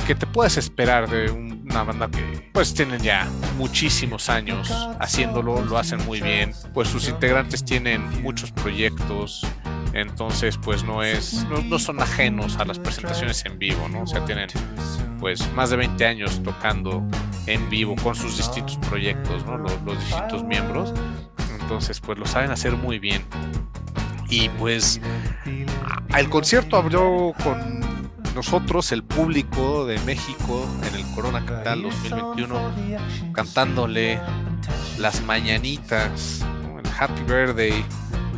que te puedes esperar de una banda que pues tienen ya muchísimos años haciéndolo, lo hacen muy bien, pues sus integrantes tienen muchos proyectos, entonces pues no es no, son ajenos a las presentaciones en vivo, ¿no? O sea, tienen pues más de 20 años tocando en vivo con sus distintos proyectos, ¿no? Los distintos miembros, entonces pues lo saben hacer muy bien. Y pues el concierto abrió con nosotros, el público de México, en el Corona Capital 2021, cantándole las mañanitas, el Happy Birthday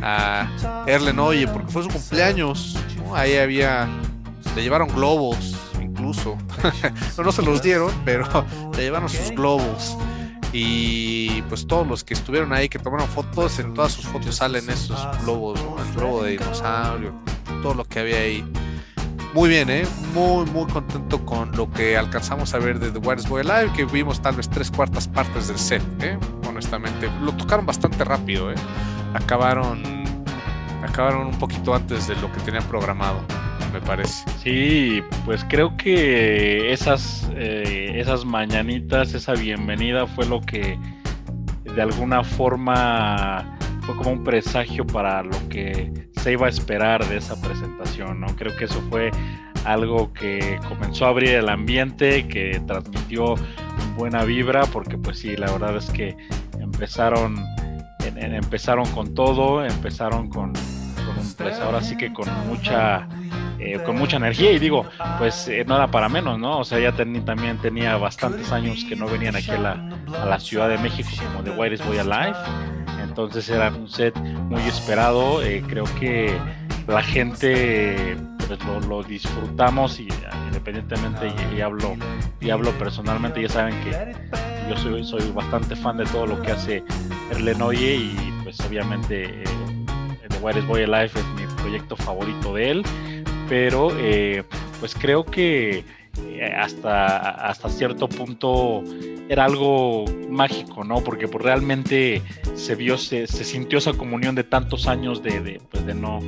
a Erlen Oye, porque fue su cumpleaños. Ahí había, le llevaron globos, incluso. no, no se los dieron, pero le llevaron sus globos. Y pues todos los que estuvieron ahí, que tomaron fotos, en todas sus fotos salen esos globos, el globo de dinosaurio, todo lo que había ahí. Muy bien, ¿eh? Muy, muy contento con lo que alcanzamos a ver de The Wireless Boy Alive, que vimos tal vez tres cuartas partes del set, ¿eh? Honestamente. Lo tocaron bastante rápido, ¿eh? Acabaron, acabaron un poquito antes de lo que tenían programado, me parece. Sí, pues creo que esas, eh, esas mañanitas, esa bienvenida fue lo que de alguna forma fue como un presagio para lo que se iba a esperar de esa presentación, ¿no? Creo que eso fue algo que comenzó a abrir el ambiente, que transmitió buena vibra, porque pues sí, la verdad es que empezaron, empezaron con todo, empezaron con, pues ahora sí que con mucha eh, con mucha energía y digo, pues eh, no era para menos, ¿no? O sea, ya también tenía bastantes años que no venían aquí a la, a la Ciudad de México como The White Boy Alive entonces era un set muy esperado. Eh, creo que la gente pues, lo, disfrutamos y independientemente y, hablo y hablo personalmente ya saben que yo soy, soy bastante fan de todo lo que hace Erlenoye y pues obviamente eh, The Wireless Boy Alive es mi proyecto favorito de él pero eh, pues creo que hasta, hasta cierto punto era algo mágico, ¿no? Porque pues, realmente se vio, se, sintió esa comunión de tantos años de, de, pues, de no,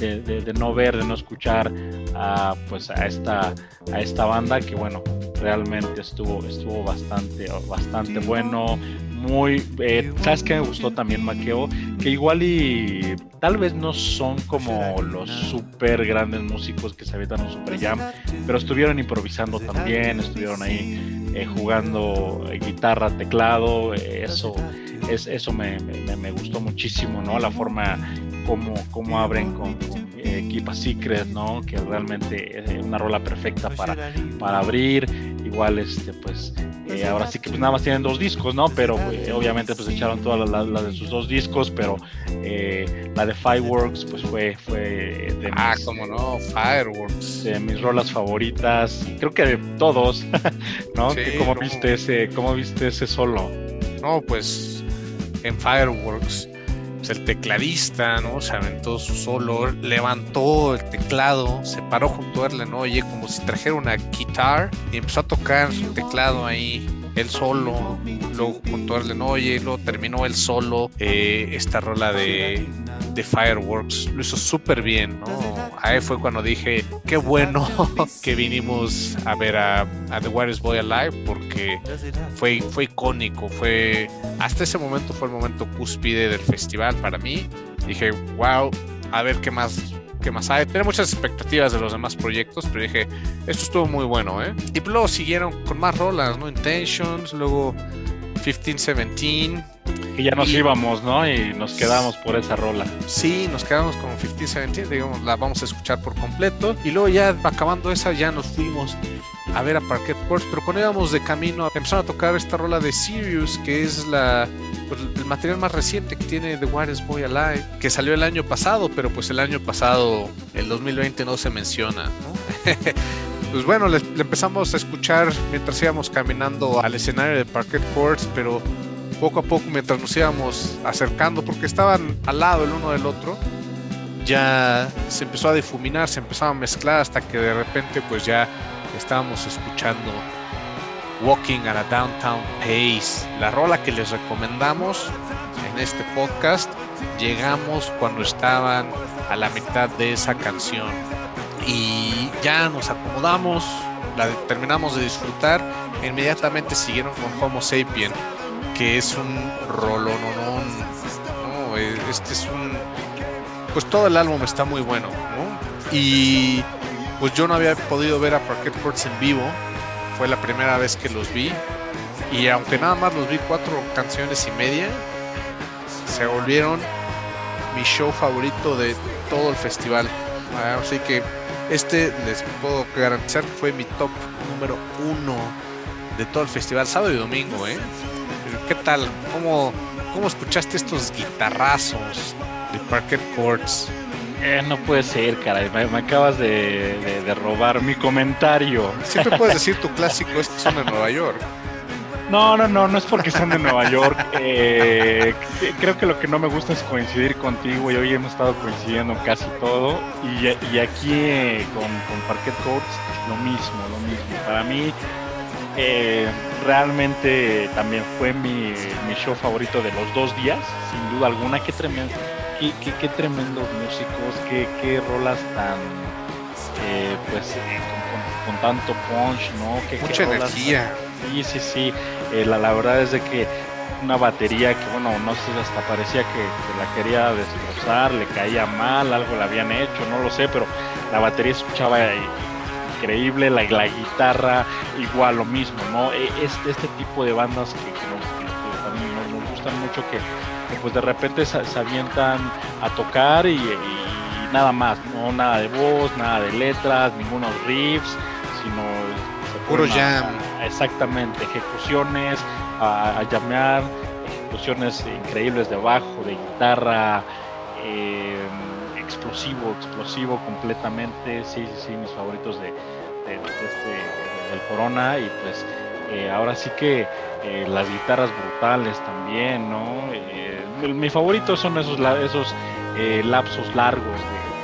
de, no ver, de no escuchar a, pues, a, esta, a esta banda que, bueno, realmente estuvo, estuvo bastante, bastante bueno, muy. Eh, ¿Sabes qué me gustó también, Maqueo? Que igual y tal vez no son como los super grandes músicos que se avientan un super jam, pero estuvieron improvisando también, estuvieron ahí eh, jugando eh, guitarra, teclado, eso. Es, eso me, me, gustó muchísimo, ¿no? La forma como, abren con Keep Secret, ¿no? Que realmente es una rola perfecta para, para abrir. Igual, este, pues, eh, ahora sí que pues nada más tienen dos discos, ¿no? Pero eh, obviamente pues echaron todas las la de sus dos discos, pero eh, la de Fireworks pues fue, fue de ah, mis, como no, Fireworks. De mis rolas favoritas, creo que de todos, ¿no? ¿Cómo, viste ese, ¿Cómo viste ese solo? No, pues en Fireworks pues, el tecladista, ¿no? Se aventó su solo, levantó el teclado, se paró junto a Erlen Oye como si trajera una guitarra y empezó a tocar su teclado ahí, él solo, luego junto a Erlen Oye, luego terminó él solo eh, esta rola de de Fireworks. Lo hizo súper bien, ¿no? Ahí fue cuando dije, qué bueno que vinimos a ver a, The Wireless Boy Alive porque fue, fue icónico, fue, hasta ese momento fue el momento cúspide del festival para mí. Dije, wow, a ver qué más qué más hay. Tenía muchas expectativas de los demás proyectos, pero dije, esto estuvo muy bueno, ¿eh? Y luego siguieron con más rolas, ¿no? Intentions, luego 1517. Y ya nos íbamos, ¿no? Y nos quedamos por esa rola. Sí, nos quedamos con 1517, digamos, la vamos a escuchar por completo. Y luego ya acabando esa, ya nos fuimos a ver a Parquet Courts, pero cuando íbamos de camino empezaron a tocar esta rola de Sirius, que es la pues, el material más reciente que tiene The Wireless Boy Alive, que salió el año pasado, pero pues el año pasado, el 2020 no se menciona, ¿no? pues bueno, le, empezamos a escuchar mientras íbamos caminando al escenario de Parquet Courts, pero poco a poco mientras nos íbamos acercando, porque estaban al lado el uno del otro, ya se empezó a difuminar, se empezaba a mezclar hasta que de repente pues ya estábamos escuchando Walking at a Downtown Pace, la rola que les recomendamos en este podcast. Llegamos cuando estaban a la mitad de esa canción y ya nos acomodamos, la terminamos de disfrutar. Inmediatamente siguieron con Homo Sapien, que es un rolononón. No, este es un pues todo el álbum está muy bueno, ¿no? Y pues yo no había podido ver a Parquet Courts en vivo, fue la primera vez que los vi, y aunque nada más los vi cuatro canciones y media, se volvieron mi show favorito de todo el festival. Así que este les puedo garantizar que fue mi top número uno de todo el festival, sábado y domingo, ¿eh? ¿Qué tal? ¿Cómo, cómo escuchaste estos guitarrazos de Parker Courts? Eh, no puede ser, caray. Me, acabas de, de, robar mi comentario. Siempre puedes decir tu clásico, estos son de Nueva York. No, no, no, no es porque sean de Nueva York. Eh, creo que lo que no me gusta es coincidir contigo y hoy hemos estado coincidiendo casi todo. Y, aquí eh, con, con Parquet Courts, lo mismo, lo mismo. Para mí, eh, realmente también fue mi, show favorito de los dos días, sin duda alguna. Qué tremendo, qué, qué, tremendos músicos, qué, qué rolas tan, pues, con, tanto punch, ¿no? Qué, Mucha energía. Sí, sí, sí. Eh, la, la, verdad es de que una batería que, bueno, no sé, hasta parecía que, la quería destrozar, le caía mal, algo le habían hecho, no lo sé, pero la batería escuchaba increíble, la, la guitarra igual lo mismo, ¿no? Este, este tipo de bandas que, nos, nos, gustan mucho, que, pues de repente se, avientan a tocar y, nada más, no nada de voz, nada de letras, ningunos riffs, sino puro jam exactamente, ejecuciones, a, llamear, ejecuciones increíbles de bajo, de guitarra, eh, explosivo, explosivo completamente, sí, sí, sí, mis favoritos de, este, del Corona y pues eh, ahora sí que eh, las guitarras brutales también, ¿no? mi favorito son esos, esos lapsos largos de,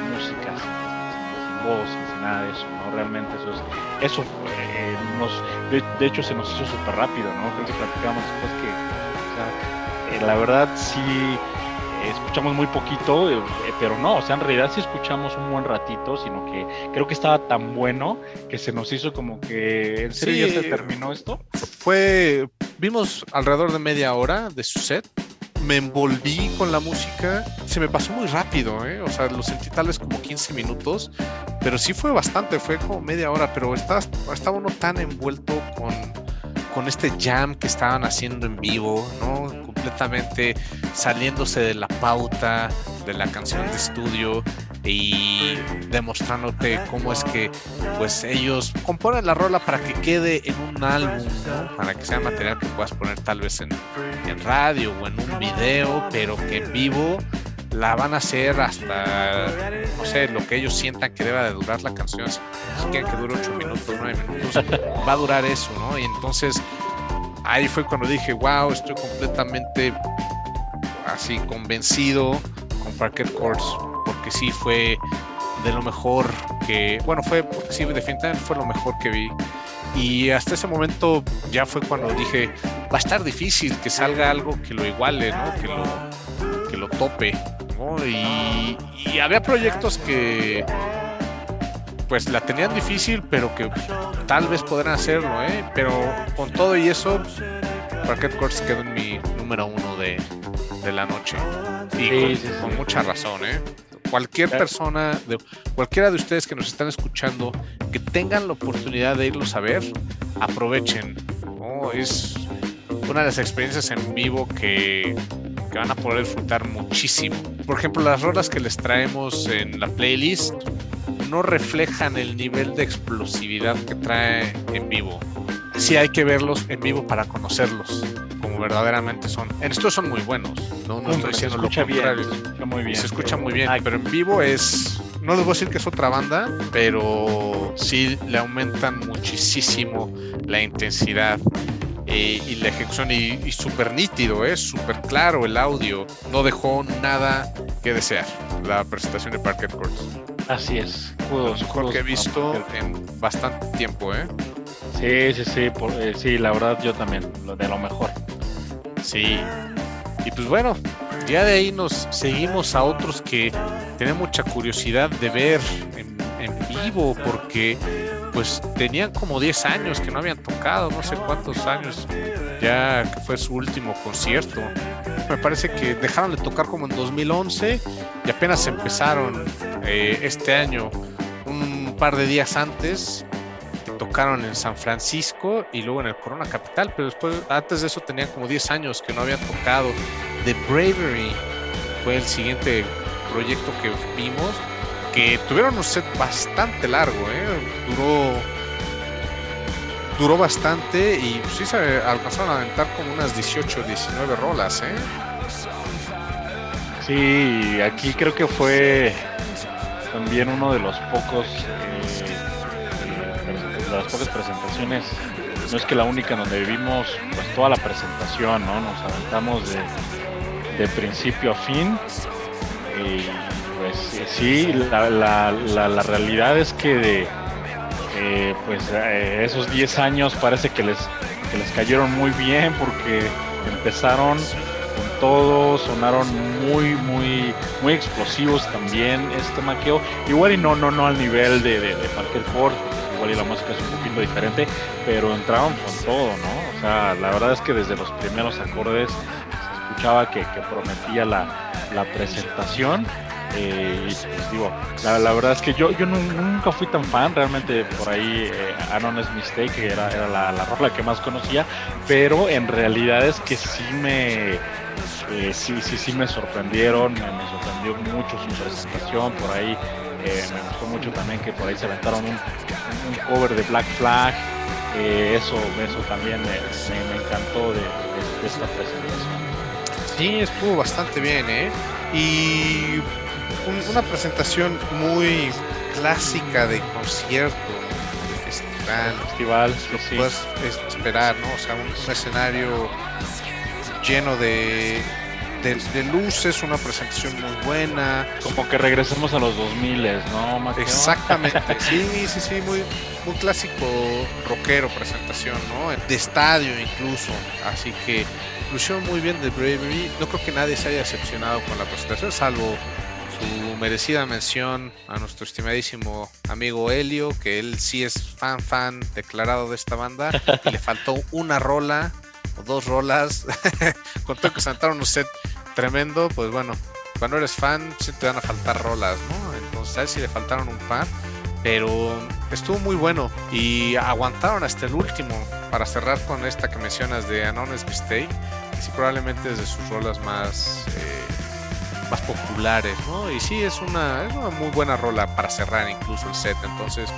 música sin, voz, sin nada de eso, ¿no? Realmente eso es, eso de, hecho se nos hizo súper rápido, ¿no? Creo que platicamos después que, eh, la verdad sí escuchamos muy poquito, eh, pero no, o sea, en realidad sí escuchamos un buen ratito, sino que creo que estaba tan bueno que se nos hizo como que, ¿en serio ya se terminó esto? Fue, vimos alrededor de media hora de su set, me envolví con la música, se me pasó muy rápido, ¿eh? o sea, lo sentí tal vez como 15 minutos, pero sí fue bastante, fue como media hora, pero estaba, estaba uno tan envuelto con, con este jam que estaban haciendo en vivo, ¿no? Completamente saliéndose de la pauta de la canción de estudio y demostrándote cómo es que pues ellos componen la rola para que quede en un álbum, para que sea material que puedas poner tal vez en, en radio o en un video, pero que en vivo la van a hacer hasta, no sé, lo que ellos sientan que deba de durar la canción. Si quieren que dure 8 minutos, 9 minutos, va a durar eso, ¿no? Y entonces ahí fue cuando dije, wow, estoy completamente así convencido con Parker Courts, porque sí fue de lo mejor que, bueno, fue, sí, definitivamente fue lo mejor que vi. Y hasta ese momento ya fue cuando dije, va a estar difícil que salga algo que lo iguale, ¿no? Que lo, tope. Y, había proyectos que pues la tenían difícil, pero que tal vez podrán hacerlo, ¿eh? Pero con todo y eso, Parquet Courts quedó en mi número uno de, la noche. Y con, mucha razón, ¿eh? Cualquier persona, de, cualquiera de ustedes que nos están escuchando, que tengan la oportunidad de irlos a ver, aprovechen. Es una de las experiencias en vivo que que van a poder disfrutar muchísimo. Por ejemplo, las rolas que les traemos en la playlist no reflejan el nivel de explosividad que trae en vivo. Sí hay que verlos en vivo para conocerlos como verdaderamente son. En estos son muy buenos, no, no estoy diciendo lo contrario. Bien, muy bien. Se escucha muy bien, pero en vivo es no les voy a decir que es otra banda, pero sí le aumentan muchísimo la intensidad eh, y la ejecución y, súper nítido, es ¿eh? súper claro el audio, no dejó nada que desear la presentación de Parker Courts. Así es, lo mejor que he visto en bastante tiempo, ¿eh? Sí, sí, sí, eh, sí, la verdad yo también, lo de lo mejor. Sí, y pues bueno, ya de ahí nos seguimos a otros que tienen mucha curiosidad de ver en, en vivo, porque pues tenían como 10 años que no habían tocado, no sé cuántos años ya que fue su último concierto. Me parece que dejaron de tocar como en 2011 y apenas empezaron eh, este año, un par de días antes, tocaron en San Francisco y luego en el Corona Capital, pero después, antes de eso tenían como 10 años que no habían tocado. The Bravery fue el siguiente proyecto que vimos, que tuvieron un set bastante largo, ¿eh? duró duró bastante y sí se alcanzaron a aventar como unas 18 19 rolas, ¿eh? Sí, aquí creo que fue también uno de los pocos eh, de las pocas presentaciones no es que la única donde vivimos pues toda la presentación, ¿no? Nos aventamos de, de principio a fin y sí, la, la, la, la realidad es que de, eh, pues eh, esos 10 años parece que les, que les cayeron muy bien porque empezaron con todo, sonaron muy, muy, muy explosivos también este maqueo. Igual y no, no, no al nivel de, de, de Ford, igual y la música es un poquito diferente, pero entraron con todo, ¿no? O sea, la verdad es que desde los primeros acordes se escuchaba que, que prometía la, la presentación eh, pues la, verdad es que yo, yo nunca fui tan fan, realmente por ahí eh, Anon's Mistake era, era la, la, rola que más conocía, pero en realidad es que sí me, eh, sí, sí, sí me sorprendieron, me, sorprendió mucho su presentación, por ahí eh, me gustó mucho también que por ahí se aventaron un, cover de Black Flag, eh, eso, eso también me, encantó de, de, de esta presentación. Sí, estuvo bastante bien, ¿eh? Y un, una presentación muy clásica de concierto, de festival. Festival, lo sí. puedes esperar, ¿no? O sea, un, un escenario lleno de, de, de, luces, una presentación muy buena. Como que regresemos a los 2000, ¿no? Mateo? Exactamente, sí, sí, sí, muy, muy clásico rockero presentación, ¿no? De estadio incluso, así que lucieron muy bien de Bravery. No creo que nadie se haya decepcionado con la presentación, salvo su merecida mención a nuestro estimadísimo amigo Helio, que él sí es fan fan declarado de esta banda y le faltó una rola o dos rolas. con todo que sentaron un set tremendo, pues bueno, cuando eres fan sí te van a faltar rolas, ¿no? Entonces a él sí le faltaron un par, pero estuvo muy bueno y aguantaron hasta el último para cerrar con esta que mencionas de Anonymous Mistake, que sí probablemente es de sus rolas más... Eh, más populares, ¿no? Y sí, es una, es una muy buena rola para cerrar incluso el set, entonces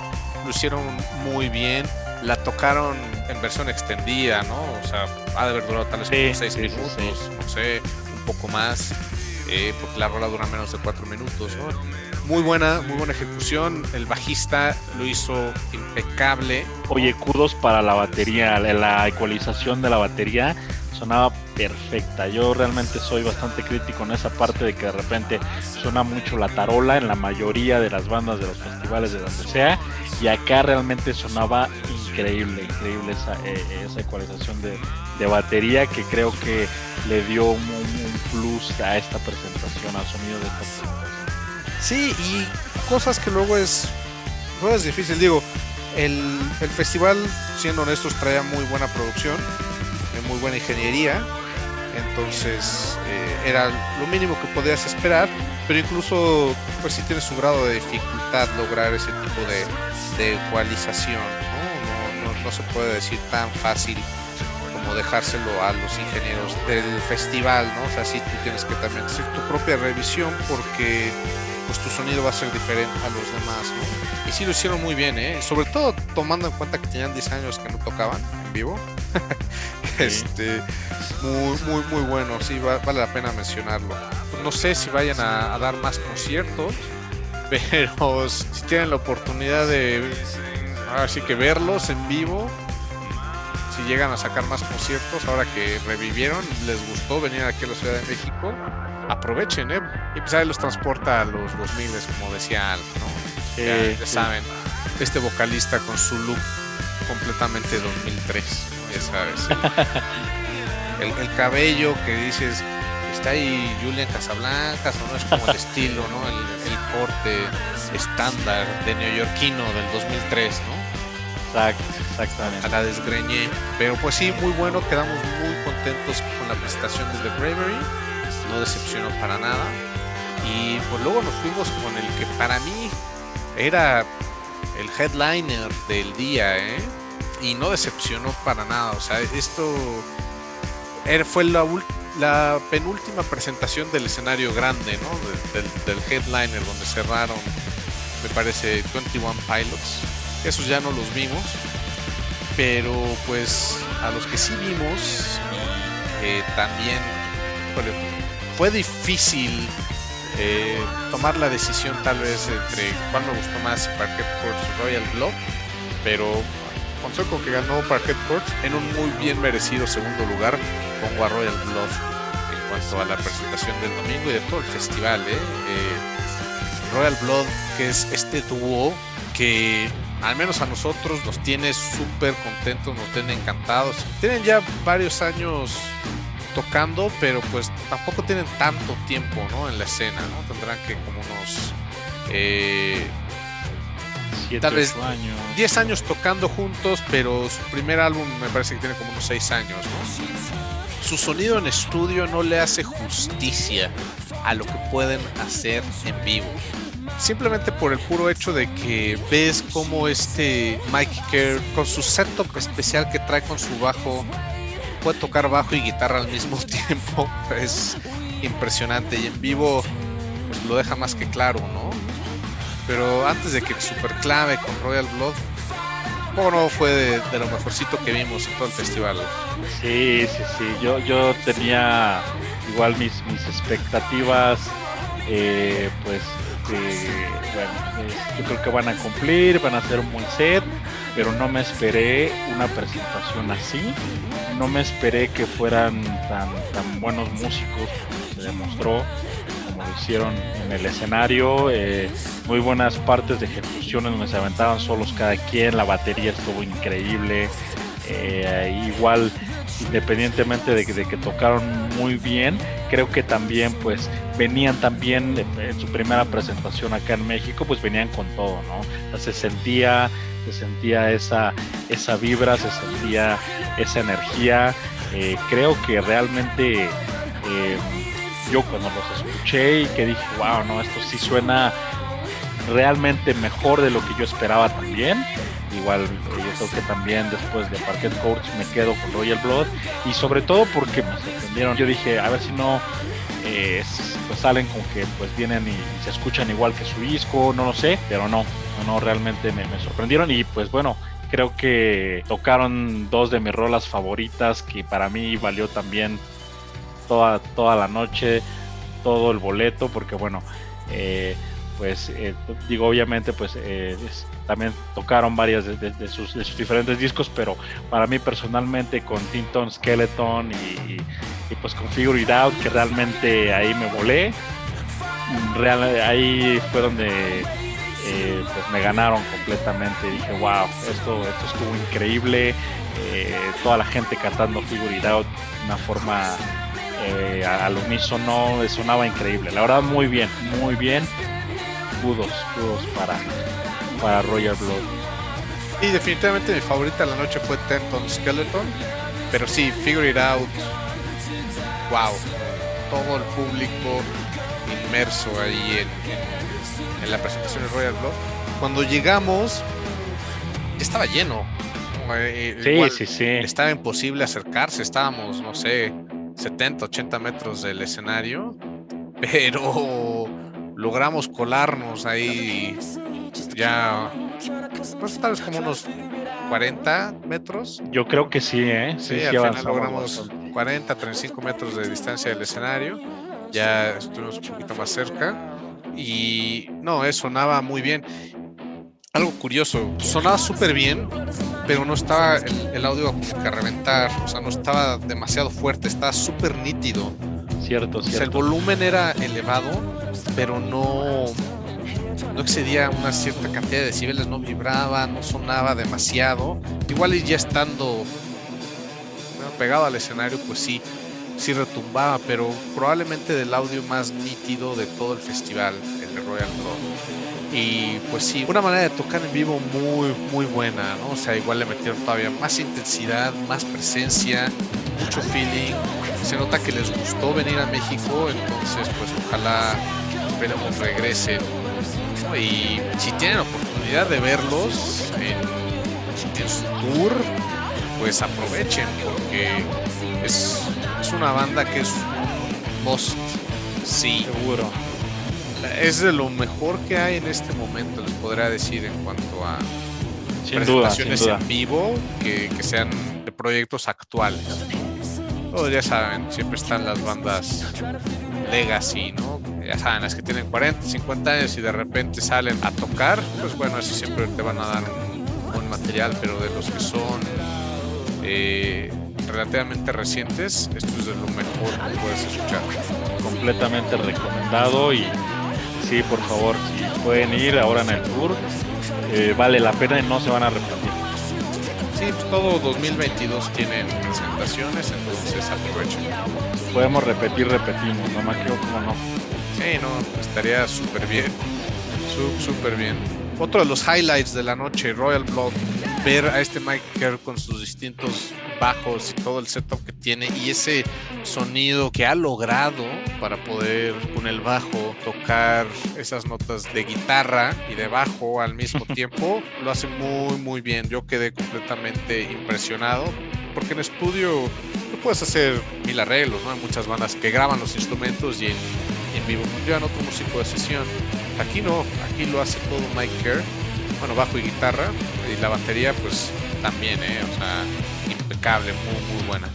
lo hicieron muy bien, la tocaron en versión extendida, ¿no? O sea, ha de haber durado tal vez sí, como 6 sí, minutos, sí. no sé, un poco más, eh, porque la rola dura menos de 4 minutos, ¿no? Muy buena, muy buena ejecución, el bajista lo hizo impecable. Oye, kudos para la batería, la ecualización de la batería sonaba perfecta. Yo realmente soy bastante crítico en esa parte de que de repente suena mucho la tarola en la mayoría de las bandas de los festivales de donde sea. Y acá realmente sonaba increíble, increíble esa, eh, esa ecualización de, de, batería que creo que le dio un, un, plus a esta presentación, al sonido de esta presentación. Sí, y cosas que luego es, luego es difícil. Digo, el, el festival, siendo honestos, traía muy buena producción muy buena ingeniería, entonces eh, era lo mínimo que podías esperar, pero incluso pues sí tiene su grado de dificultad lograr ese tipo de, de ecualización, ¿no? No, no, no se puede decir tan fácil como dejárselo a los ingenieros del festival, ¿no? O sea, sí tú tienes que también hacer tu propia revisión porque pues tu sonido va a ser diferente a los demás, ¿no? Y sí lo hicieron muy bien, ¿eh? Sobre todo tomando en cuenta que tenían 10 años que no tocaban en vivo. este, muy, muy, muy bueno, sí, va, vale la pena mencionarlo. No sé si vayan a, a, dar más conciertos, pero si tienen la oportunidad de así que verlos en vivo, si llegan a sacar más conciertos, ahora que revivieron, les gustó venir aquí a la Ciudad de México, aprovechen, ¿eh? Y pues ahí los transporta a los 2000, como decía Al, ¿no? Eh, ya, ya saben, este vocalista con su look completamente 2003 ya sabes. El, el, cabello que dices, está ahí Julian Casablancas no es como el estilo, ¿no? El, el corte estándar de neoyorquino del 2003, ¿no? Exacto, exactamente. A la desgreñé. Pero pues sí, muy bueno. Quedamos muy contentos con la presentación de The Bravery. No decepcionó para nada. Y pues luego nos fuimos con el que para mí era el headliner del día, ¿eh? Y no decepcionó para nada. O sea, esto fue la, penúltima presentación del escenario grande, ¿no? Del, del, headliner donde cerraron, me parece, 21 Pilots. Esos ya no los vimos. Pero pues a los que sí vimos, eh, también fue difícil eh, tomar la decisión tal vez entre cuál me gustó más, Parquet Courts Royal Globe, pero Consejo que ganó Parquet Courts en un muy bien merecido segundo lugar, pongo a Royal Blood en cuanto a la presentación del domingo y de todo el festival. ¿eh? Eh, Royal Blood, que es este dúo que al menos a nosotros nos tiene súper contentos, nos tiene encantados. Tienen ya varios años tocando, pero pues tampoco tienen tanto tiempo ¿no? en la escena, ¿no? Tendrán que como unos... Eh, tal vez años. 10 años tocando juntos, pero su primer álbum me parece que tiene como unos 6 años, ¿no? Su sonido en estudio no le hace justicia a lo que pueden hacer en vivo. Simplemente por el puro hecho de que ves como este Mike Kerr con su setup especial que trae con su bajo puede tocar bajo y guitarra al mismo tiempo. Es impresionante y en vivo pues, lo deja más que claro, ¿no? Pero antes de que super clave con Royal Blood, no fue de, lo mejorcito que vimos en todo el festival. Sí, sí, sí. Yo, yo tenía igual mis, mis expectativas, eh, pues, bueno, yo creo que van a cumplir, van a hacer un buen set, pero no me esperé una presentación así. No me esperé que fueran tan, tan buenos músicos como se demostró hicieron en el escenario. Eh, muy buenas partes de ejecuciones donde se aventaban solos cada quien. La batería estuvo increíble. Eh, igual, independientemente de, de, que tocaron muy bien, creo que también pues venían también en su primera presentación acá en México, pues venían con todo, ¿no? se sentía, se sentía esa, esa vibra, se sentía esa energía. Eh, creo que realmente yo cuando los escuché y que dije, wow, no, esto sí suena realmente mejor de lo que yo esperaba también. Igual yo creo que también después de Parquet Courts me quedo con Royal Blood y sobre todo porque me sorprendieron. Yo dije, a ver si no eh, pues salen con que pues vienen y, se escuchan igual que su disco, no lo sé, pero no, no, realmente me, me sorprendieron y pues bueno, creo que tocaron dos de mis rolas favoritas que para mí valió también toda, toda la noche, todo el boleto, porque bueno, eh, pues eh, digo, obviamente, pues eh, también tocaron varias de, sus, diferentes discos, pero para mí personalmente con Tinton Skeleton y, pues con Figure It Out, que realmente ahí me volé, ahí fue donde pues me ganaron completamente. Dije, wow, esto, esto estuvo increíble. toda la gente cantando Figure It Out de una forma eh, al unísono sonaba increíble. La verdad, muy bien, muy bien. Kudos, kudos para, para Royal Blood. Y definitivamente mi favorita de la noche fue Tenton Skeleton. Pero sí, Figure It Out. Wow. Todo el público inmerso ahí en, en, la presentación de Royal Blood. Cuando llegamos, estaba lleno. Eh, sí, sí, sí. Estaba imposible acercarse. Estábamos, no sé, 70, 80 metros del escenario, pero logramos colarnos ahí ya, pues tal vez como unos 40 metros. Yo creo que sí, ¿eh? Sí, al final logramos 40, 35 metros de distancia del escenario, ya estuvimos un poquito más cerca y no, eh, sonaba muy bien. Algo curioso, sonaba súper bien, pero no estaba el, audio como que a reventar, o sea, no estaba demasiado fuerte, estaba súper nítido. Cierto, cierto. el volumen era elevado, pero no, no excedía una cierta cantidad de decibeles, no vibraba, no sonaba demasiado. Igual ya estando pegado al escenario, pues sí, sí retumbaba, pero probablemente del audio más nítido de todo el festival, el de Royal Road. Y pues sí, una manera de tocar en vivo muy, muy buena, ¿no? O sea, igual le metieron todavía más intensidad, más presencia, mucho feeling. Se nota que les gustó venir a México, entonces pues ojalá regresen. Y si tienen oportunidad de verlos en, en su tour, pues aprovechen porque es, es una banda que es un must, sí. Seguro es de lo mejor que hay en este momento, les podría decir, en cuanto a sin presentaciones duda, en vivo que, que, sean de proyectos actuales. Oh, ya saben, siempre están las bandas legacy, ¿no? Ya saben, las que tienen 40, 50 años y de repente salen a tocar, pues bueno, eso siempre te van a dar un buen material, pero de los que son eh, relativamente recientes, esto es de lo mejor que puedes escuchar. Completamente recomendado y sí, por favor, si pueden ir ahora en el tour, eh, vale la pena y no se van a arrepentir. Sí, pues todo 2022 tienen presentaciones, entonces aprovechen. Podemos repetir, repetimos, no más que como no. Sí, no, estaría súper bien, súper bien. Otro de los highlights de la noche, Royal Blood, ver a este Mike Kerr con sus distintos bajos y todo el setup que tiene y ese sonido que ha logrado para poder con el bajo tocar esas notas de guitarra y de bajo al mismo tiempo, lo hace muy muy bien. Yo quedé completamente impresionado porque en estudio no puedes hacer mil arreglos, ¿no? Hay muchas bandas que graban los instrumentos y en, en vivo llevan otro músico de sesión. Aquí no, aquí lo hace todo Mike Kerr bueno, bajo y guitarra, y la batería pues también, ¿eh? o sea, impecable, muy, muy buena.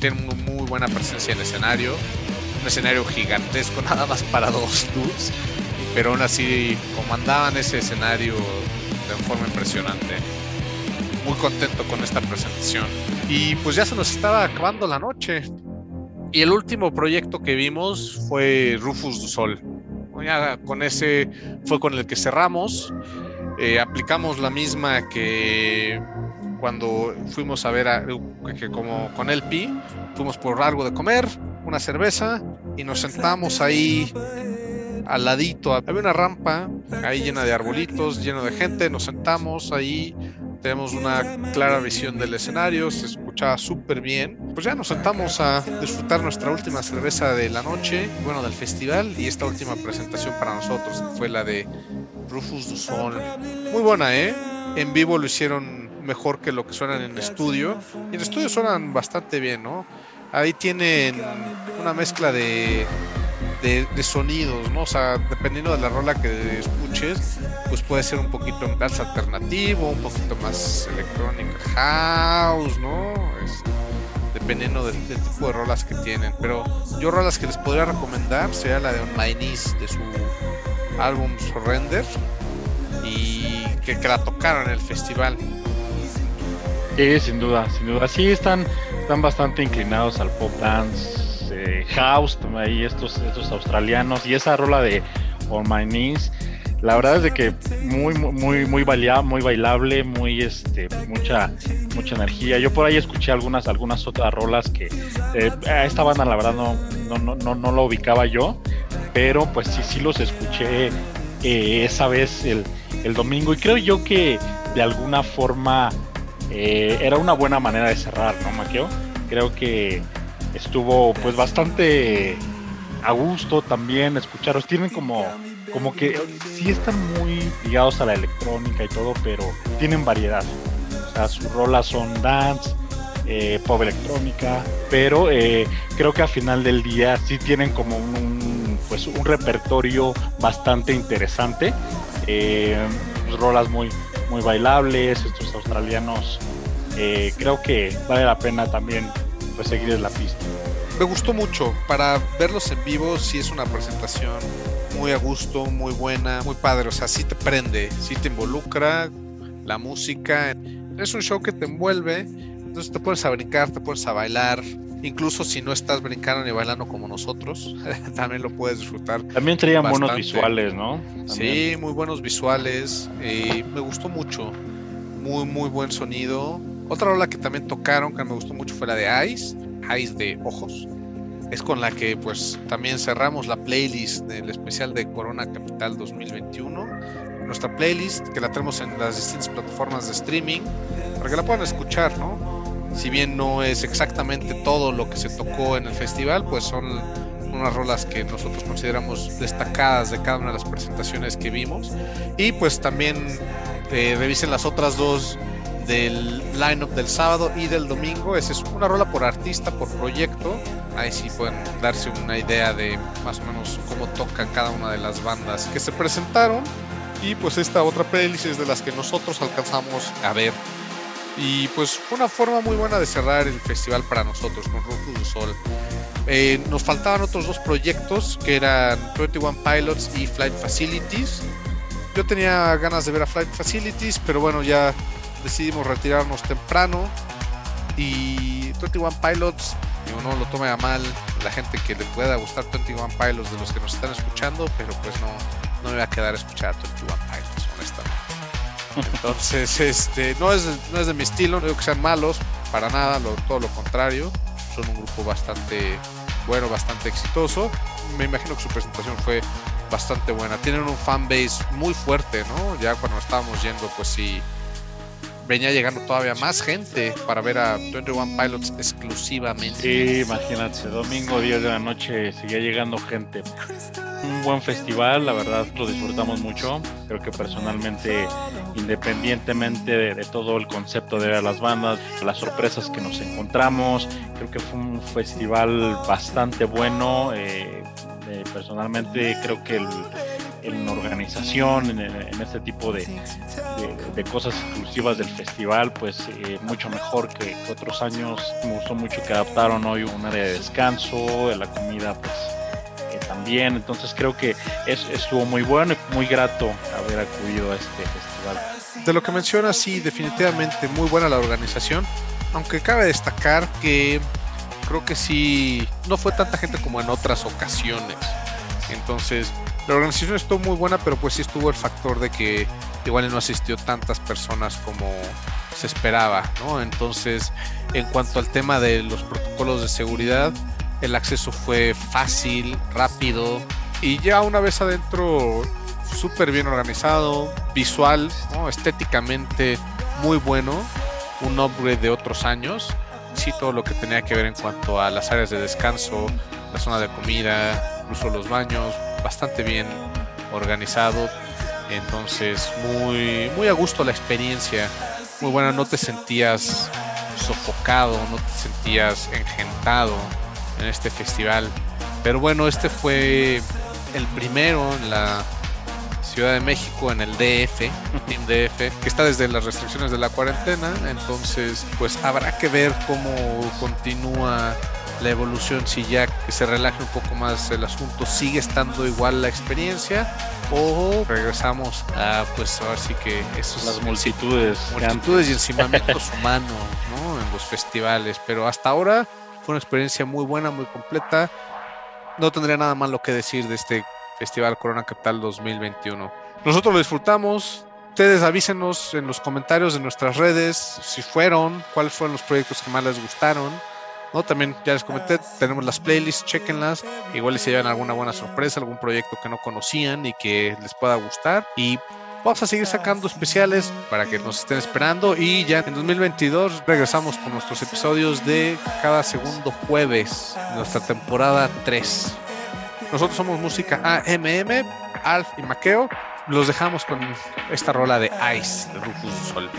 Tiene muy, muy buena presencia en el escenario, un escenario gigantesco, nada más para dos dudes, pero aún así comandaban ese escenario de forma impresionante. Muy contento con esta presentación. Y pues ya se nos estaba acabando la noche. Y el último proyecto que vimos fue Rufus du Sol. Ya con ese fue con el que cerramos. Eh, aplicamos la misma que cuando fuimos a ver a, que como con el Pi, fuimos por algo de comer, una cerveza y nos sentamos ahí al ladito. Había una rampa ahí llena de arbolitos, lleno de gente, nos sentamos ahí, tenemos una clara visión del escenario, se escuchaba súper bien. Pues ya nos sentamos a disfrutar nuestra última cerveza de la noche, bueno, del festival y esta última presentación para nosotros fue la de Rufus du Sol. Muy buena, ¿eh? En vivo lo hicieron mejor que lo que suenan en estudio. Y en estudio suenan bastante bien, ¿no? Ahí tienen una mezcla de, de, sonidos, ¿no? O sea, dependiendo de la rola que escuches, pues puede ser un poquito más alternativo, un poquito más electrónica house, ¿no? Dependiendo del, del, tipo de rolas que tienen. Pero yo rolas que les podría recomendar sería la de On My de su álbum Surrender y que, la tocaron en el festival. Sí, sin duda, sin duda. Sí, están, están bastante inclinados al pop dance, eh, house, ahí estos, estos australianos y esa rola de On My Knees. La verdad es de que muy, muy, muy, baila, muy bailable, muy, este, mucha, mucha energía. Yo por ahí escuché algunas, algunas otras rolas que eh, esta banda la verdad no, no, no, no, no lo ubicaba yo, pero pues sí, sí los escuché eh, esa vez el, el, domingo y creo yo que de alguna forma eh, era una buena manera de cerrar, ¿no, Maqueo? Creo que estuvo pues bastante a gusto también escucharos. Tienen como, como que sí están muy ligados a la electrónica y todo, pero tienen variedad. O sea, sus rolas son dance, eh, pop electrónica, pero creo que al final del día sí tienen como un pues un repertorio bastante interesante. Eh, rolas muy, muy bailables, estos australianos. Eh, creo que vale la pena también pues seguir la pista me gustó mucho. Para verlos en vivo, sí es una presentación muy a gusto, muy buena, muy padre. O sea, sí te prende, sí te involucra la música. Es un show que te envuelve. Entonces te puedes a brincar, te puedes a bailar. Incluso si no estás brincando ni bailando como nosotros, también lo puedes disfrutar. También traían bastante. buenos visuales, ¿no? También. Sí, muy buenos visuales. Eh, me gustó mucho. Muy, muy buen sonido. Otra rola que también tocaron que me gustó mucho fue la de Ice Ice de ojos. es con la que pues también cerramos la playlist del especial de Corona Capital 2021. Nuestra playlist que la tenemos en las distintas plataformas de streaming para que la puedan escuchar, ¿no? Si bien no es exactamente todo lo que se tocó en el festival, pues son unas rolas que nosotros consideramos destacadas de cada una de las presentaciones que vimos. Y pues también eh, revisen las otras dos del lineup del sábado y del domingo. Esa es una rola por artista, por proyecto. Ahí sí pueden darse una idea de más o menos cómo toca cada una de las bandas que se presentaron. Y pues esta otra playlist es de las que nosotros alcanzamos a ver. Y pues fue una forma muy buena de cerrar el festival para nosotros con Rufus du Sol. Eh, nos faltaban otros dos proyectos que eran 21 Pilots y Flight Facilities. Yo tenía ganas de ver a Flight Facilities, pero bueno, ya decidimos retirarnos temprano. Y 21 Pilots, digo, no lo tome a mal la gente que le pueda gustar 21 Pilots de los que nos están escuchando, pero pues no, no me voy a quedar a escuchar a 21 Pilots, honestamente. Entonces, este, no es, no es de mi estilo, no digo que sean malos, para nada, todo lo contrario. Son un grupo bastante bueno, bastante exitoso. Me imagino que su presentación fue bastante buena. Tienen un fanbase muy fuerte, ¿no? Ya cuando estábamos yendo, pues sí, venía llegando todavía más gente para ver a 21 Pilots exclusivamente. Sí, imagínate, domingo 10 de la noche seguía llegando gente. Un buen festival, la verdad lo disfrutamos mucho. Creo que personalmente, independientemente de, todo el concepto de las bandas, las sorpresas que nos encontramos, creo que fue un festival bastante bueno. Eh, eh, personalmente creo que el en organización, en, este tipo de, de, cosas exclusivas del festival, pues eh, mucho mejor que, otros años. Me gustó mucho que adaptaron hoy un área de descanso, de la comida, pues eh, también. Entonces creo que es, estuvo muy bueno y muy grato haber acudido a este festival. De lo que mencionas, sí, definitivamente muy buena la organización, aunque cabe destacar que creo que sí, no fue tanta gente como en otras ocasiones. Entonces, la organización estuvo muy buena, pero pues sí estuvo el factor de que igual no asistió tantas personas como se esperaba, ¿no? Entonces, en cuanto al tema de los protocolos de seguridad, el acceso fue fácil, rápido y ya una vez adentro súper bien organizado, visual, estéticamente muy bueno, un upgrade de otros años, sí todo lo que tenía que ver en cuanto a las áreas de descanso, la zona de comida, incluso los baños, bastante bien organizado. Entonces, muy, muy a gusto la experiencia. Muy buena, no te sentías sofocado, no te sentías engentado en este festival. Pero bueno, este fue el primero en la Ciudad de México, en el DF, Team DF, que está desde las restricciones de la cuarentena. Entonces, pues habrá que ver cómo continúa la evolución, si ya que se relaje un poco más el asunto, sigue estando igual la experiencia o regresamos a pues ahora sí que esos las multitudes, multitudes y encimamientos humanos, ¿no? En los festivales, pero hasta ahora fue una experiencia muy buena, muy completa. No tendría nada malo que decir de este Festival Corona Capital 2021. Nosotros lo disfrutamos, ustedes avísenos en los comentarios de nuestras redes si fueron, cuáles fueron los proyectos que más les gustaron. ¿No? También ya les comenté, tenemos las playlists, chequenlas, igual si llevan alguna buena sorpresa, algún proyecto que no conocían y que les pueda gustar. Y vamos a seguir sacando especiales para que nos estén esperando y ya en 2022 regresamos con nuestros episodios de cada segundo jueves, nuestra temporada 3. Nosotros somos música AMM, Alf y Maqueo. Los dejamos con esta rola de Ice de Rufus Sol.